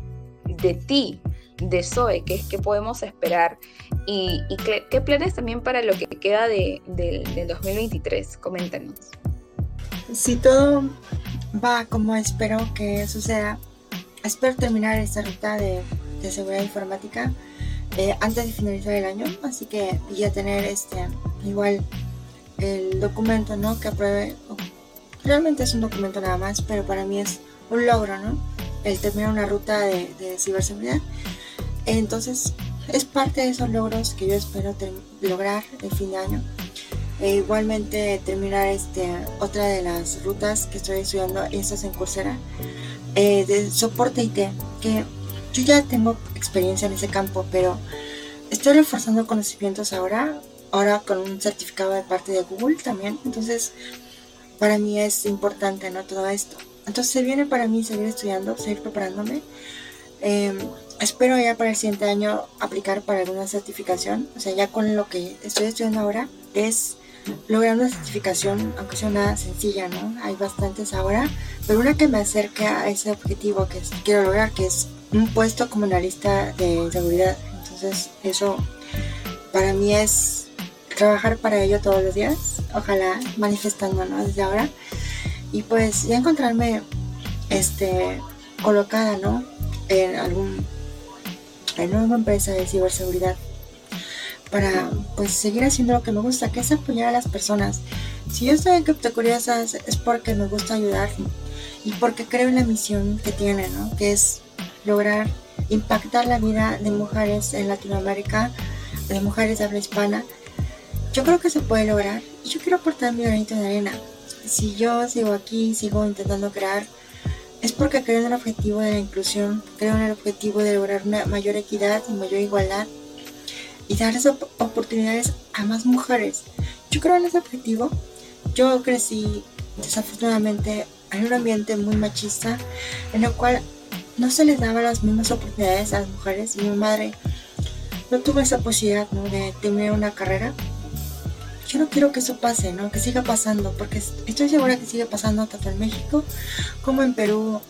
de ti de Zoe, qué, qué podemos esperar y, qué, planes también para lo que queda de, 2023. Coméntanos. Si todo va como espero que suceda, espero terminar esta ruta de, seguridad informática eh, antes de finalizar el año, así que ya tener este igual el documento ¿no? que apruebe. Realmente es un documento nada más, pero para mí es un logro, ¿no? El terminar una ruta de, ciberseguridad entonces, es parte de esos logros que yo espero lograr el fin de año. E igualmente terminar este, otra de las rutas que estoy estudiando, esta es en Coursera, eh, de soporte IT, que yo ya tengo experiencia en ese campo, pero estoy reforzando conocimientos ahora, ahora con un certificado de parte de Google también, entonces para mí es importante ¿no? todo esto. Entonces se viene para mí seguir estudiando, seguir preparándome. Eh, espero ya para el siguiente año aplicar para alguna certificación. O sea, ya con lo que estoy estudiando ahora es lograr una certificación, aunque sea una sencilla, ¿no? Hay bastantes ahora, pero una que me acerque a ese objetivo que quiero lograr, que es un puesto como analista de seguridad. Entonces, eso para mí es trabajar para ello todos los días, ojalá manifestando, ¿no? Desde ahora. Y pues ya encontrarme este colocada, ¿no? En algún en nueva empresa de ciberseguridad para pues seguir haciendo lo que me gusta, que es apoyar a las personas. Si yo estoy en Criptocuriosas es porque me gusta ayudar y porque creo en la misión que tiene, ¿no? que es lograr impactar la vida de mujeres en Latinoamérica, de mujeres de habla hispana. Yo creo que se puede lograr y yo quiero aportar mi granito de arena. Si yo sigo aquí, sigo intentando crear es porque creo en el objetivo de la inclusión, creo en el objetivo de lograr una mayor equidad y mayor igualdad y dar esas oportunidades a más mujeres. Yo creo en ese objetivo. Yo crecí desafortunadamente en un ambiente muy machista en el cual no se les daba las mismas oportunidades a las mujeres. Mi madre no tuvo esa posibilidad de tener una carrera yo no quiero que eso pase, ¿no? Que siga pasando, porque estoy segura que sigue pasando tanto en México como en Perú,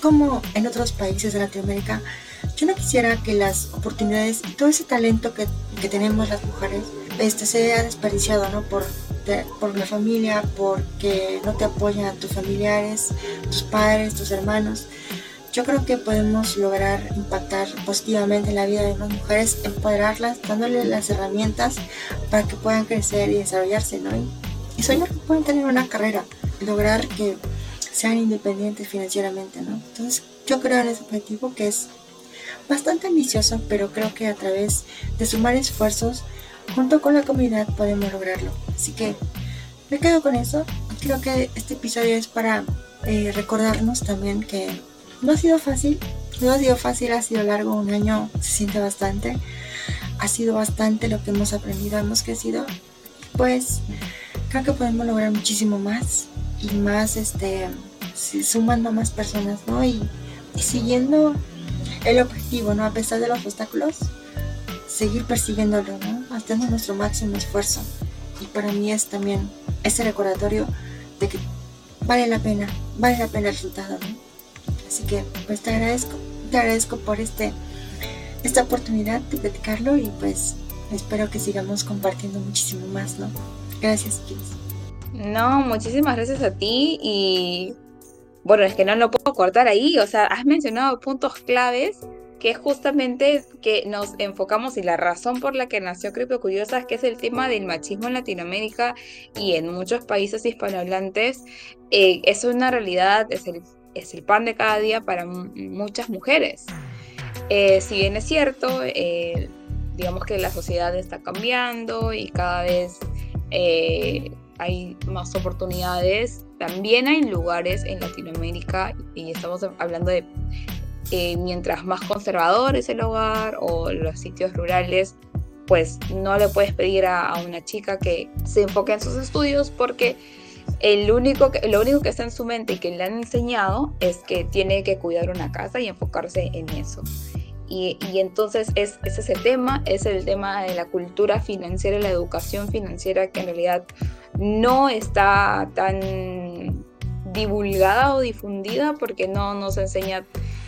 como en otros países de Latinoamérica. Yo no quisiera que las oportunidades todo ese talento que, que tenemos las mujeres este, sea desperdiciado, ¿no? Por, por la familia, porque no te apoyan tus familiares, tus padres, tus hermanos. Yo creo que podemos lograr impactar positivamente en la vida de las mujeres, empoderarlas, dándoles las herramientas para que puedan crecer y desarrollarse, ¿no? Y, soñar que puedan tener una carrera, lograr que sean independientes financieramente, ¿no? Entonces, yo creo en ese objetivo que es bastante ambicioso, pero creo que a través de sumar esfuerzos junto con la comunidad podemos lograrlo. Así que me quedo con eso. Creo que este episodio es para eh, recordarnos también que no ha sido fácil, no ha sido fácil, ha sido largo, un año se siente bastante, ha sido bastante lo que hemos aprendido, hemos crecido, pues creo que podemos lograr muchísimo más y más, este, sumando a más personas, ¿no? Y, y siguiendo el objetivo, ¿no? A pesar de los obstáculos, seguir persiguiéndolo, ¿no? Haciendo nuestro máximo esfuerzo. Y para mí es también ese recordatorio de que vale la pena, vale la pena el resultado, ¿no? Así que pues te agradezco, te agradezco por este, esta oportunidad de platicarlo y pues espero que sigamos compartiendo muchísimo más, ¿no? Gracias, Kiss. No, muchísimas gracias a ti y bueno, es que no lo puedo cortar ahí, o sea, has mencionado puntos claves que es justamente que nos enfocamos y la razón por la que nació Cripto Curiosa que es el tema del machismo en Latinoamérica y en muchos países hispanohablantes. Eh, es una realidad, es el, es el pan de cada día para muchas mujeres. Eh, si bien es cierto, eh, digamos que la sociedad está cambiando y cada vez hay más oportunidades. También hay lugares en Latinoamérica, y estamos hablando de eh, mientras más conservador es el hogar o los sitios rurales, pues no le puedes pedir a, una chica que se enfoque en sus estudios porque el único que, lo único que está en su mente y que le han enseñado es que tiene que cuidar una casa y enfocarse en eso. Y, entonces es, es ese tema, es el tema de la cultura financiera, la educación financiera que en realidad no está tan divulgada o difundida porque no nos enseña,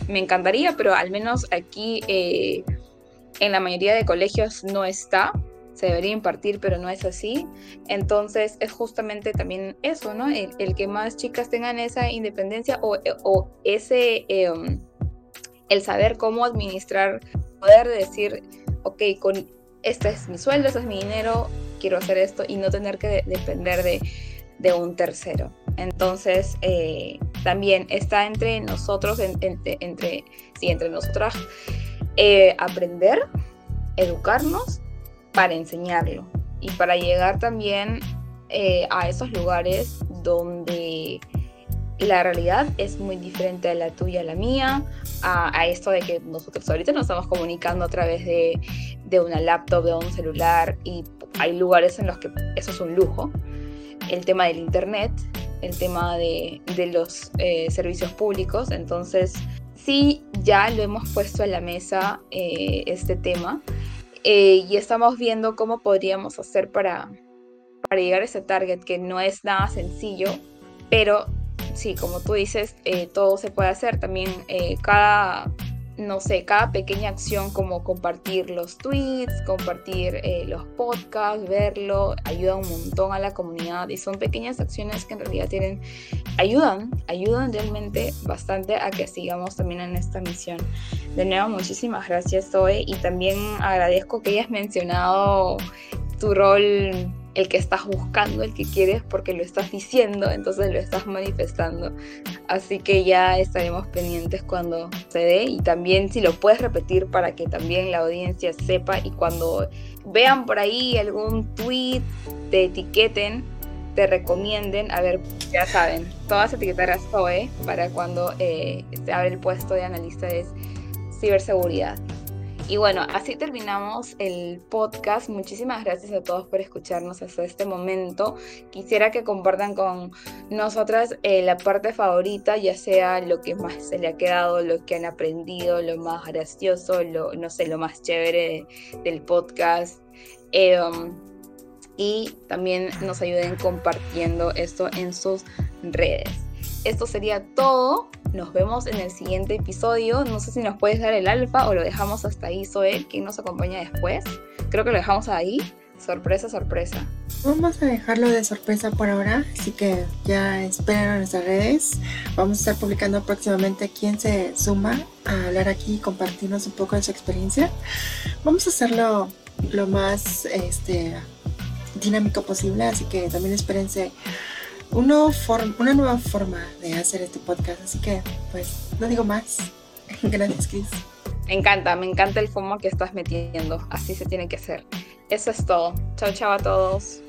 me encantaría, pero al menos aquí eh, en la mayoría de colegios no está, se debería impartir, pero no es así. Entonces es justamente también eso, ¿no? El, que más chicas tengan esa independencia o, o ese, em, el saber cómo administrar, poder decir, ok, con este es mi sueldo, este es mi dinero, quiero hacer esto y no tener que depender de, de un tercero. Entonces, eh, también está entre nosotros, entre, sí, entre nosotras, eh, aprender, educarnos para enseñarlo y para llegar también eh, a esos lugares donde la realidad es muy diferente a la tuya, a la mía, a, esto de que nosotros ahorita nos estamos comunicando a través de, de, una laptop, de un celular, y hay lugares en los que eso es un lujo. El tema del internet, el tema de, de los eh, servicios públicos, entonces sí, ya lo hemos puesto en la mesa eh, este tema eh, y estamos viendo cómo podríamos hacer para, para llegar a ese target que no es nada sencillo, pero sí, como tú dices, eh, todo se puede hacer. También eh, cada, no sé, cada pequeña acción como compartir los tweets, compartir eh, los podcasts, verlo, ayuda un montón a la comunidad y son pequeñas acciones que en realidad tienen, ayudan, ayudan realmente bastante a que sigamos también en esta misión. De nuevo, muchísimas gracias, Zoe, y también agradezco que hayas mencionado tu rol el que estás buscando, el que quieres, porque lo estás diciendo, entonces lo estás manifestando. Así que ya estaremos pendientes cuando se dé y también si lo puedes repetir para que también la audiencia sepa y cuando vean por ahí algún tweet, te etiqueten, te recomienden, a ver, ya saben, todas etiquetar a Zoe para cuando eh, se abre el puesto de analista de ciberseguridad. Y bueno, así terminamos el podcast. Muchísimas gracias a todos por escucharnos hasta este momento. Quisiera que compartan con nosotras eh, la parte favorita, ya sea lo que más se le ha quedado, lo que han aprendido, lo más gracioso, lo, no sé, lo más chévere del podcast. Em, y también nos ayuden compartiendo esto en sus redes. Esto sería todo. Nos vemos en el siguiente episodio. No sé si nos puedes dar el alfa o lo dejamos hasta ahí, Zoe, quien nos acompaña después. Creo que lo dejamos ahí. Sorpresa, sorpresa. Vamos a dejarlo de sorpresa por ahora, así que ya esperen en nuestras redes. Vamos a estar publicando próximamente quién se suma a hablar aquí y compartirnos un poco de su experiencia. Vamos a hacerlo lo más este, dinámico posible, así que también espérense una nueva forma de hacer este podcast. Así que, pues, no digo más. Gracias, Chris. Me encanta, me encanta el FOMO que estás metiendo. Así se tiene que hacer. Eso es todo. Chao, chao a todos.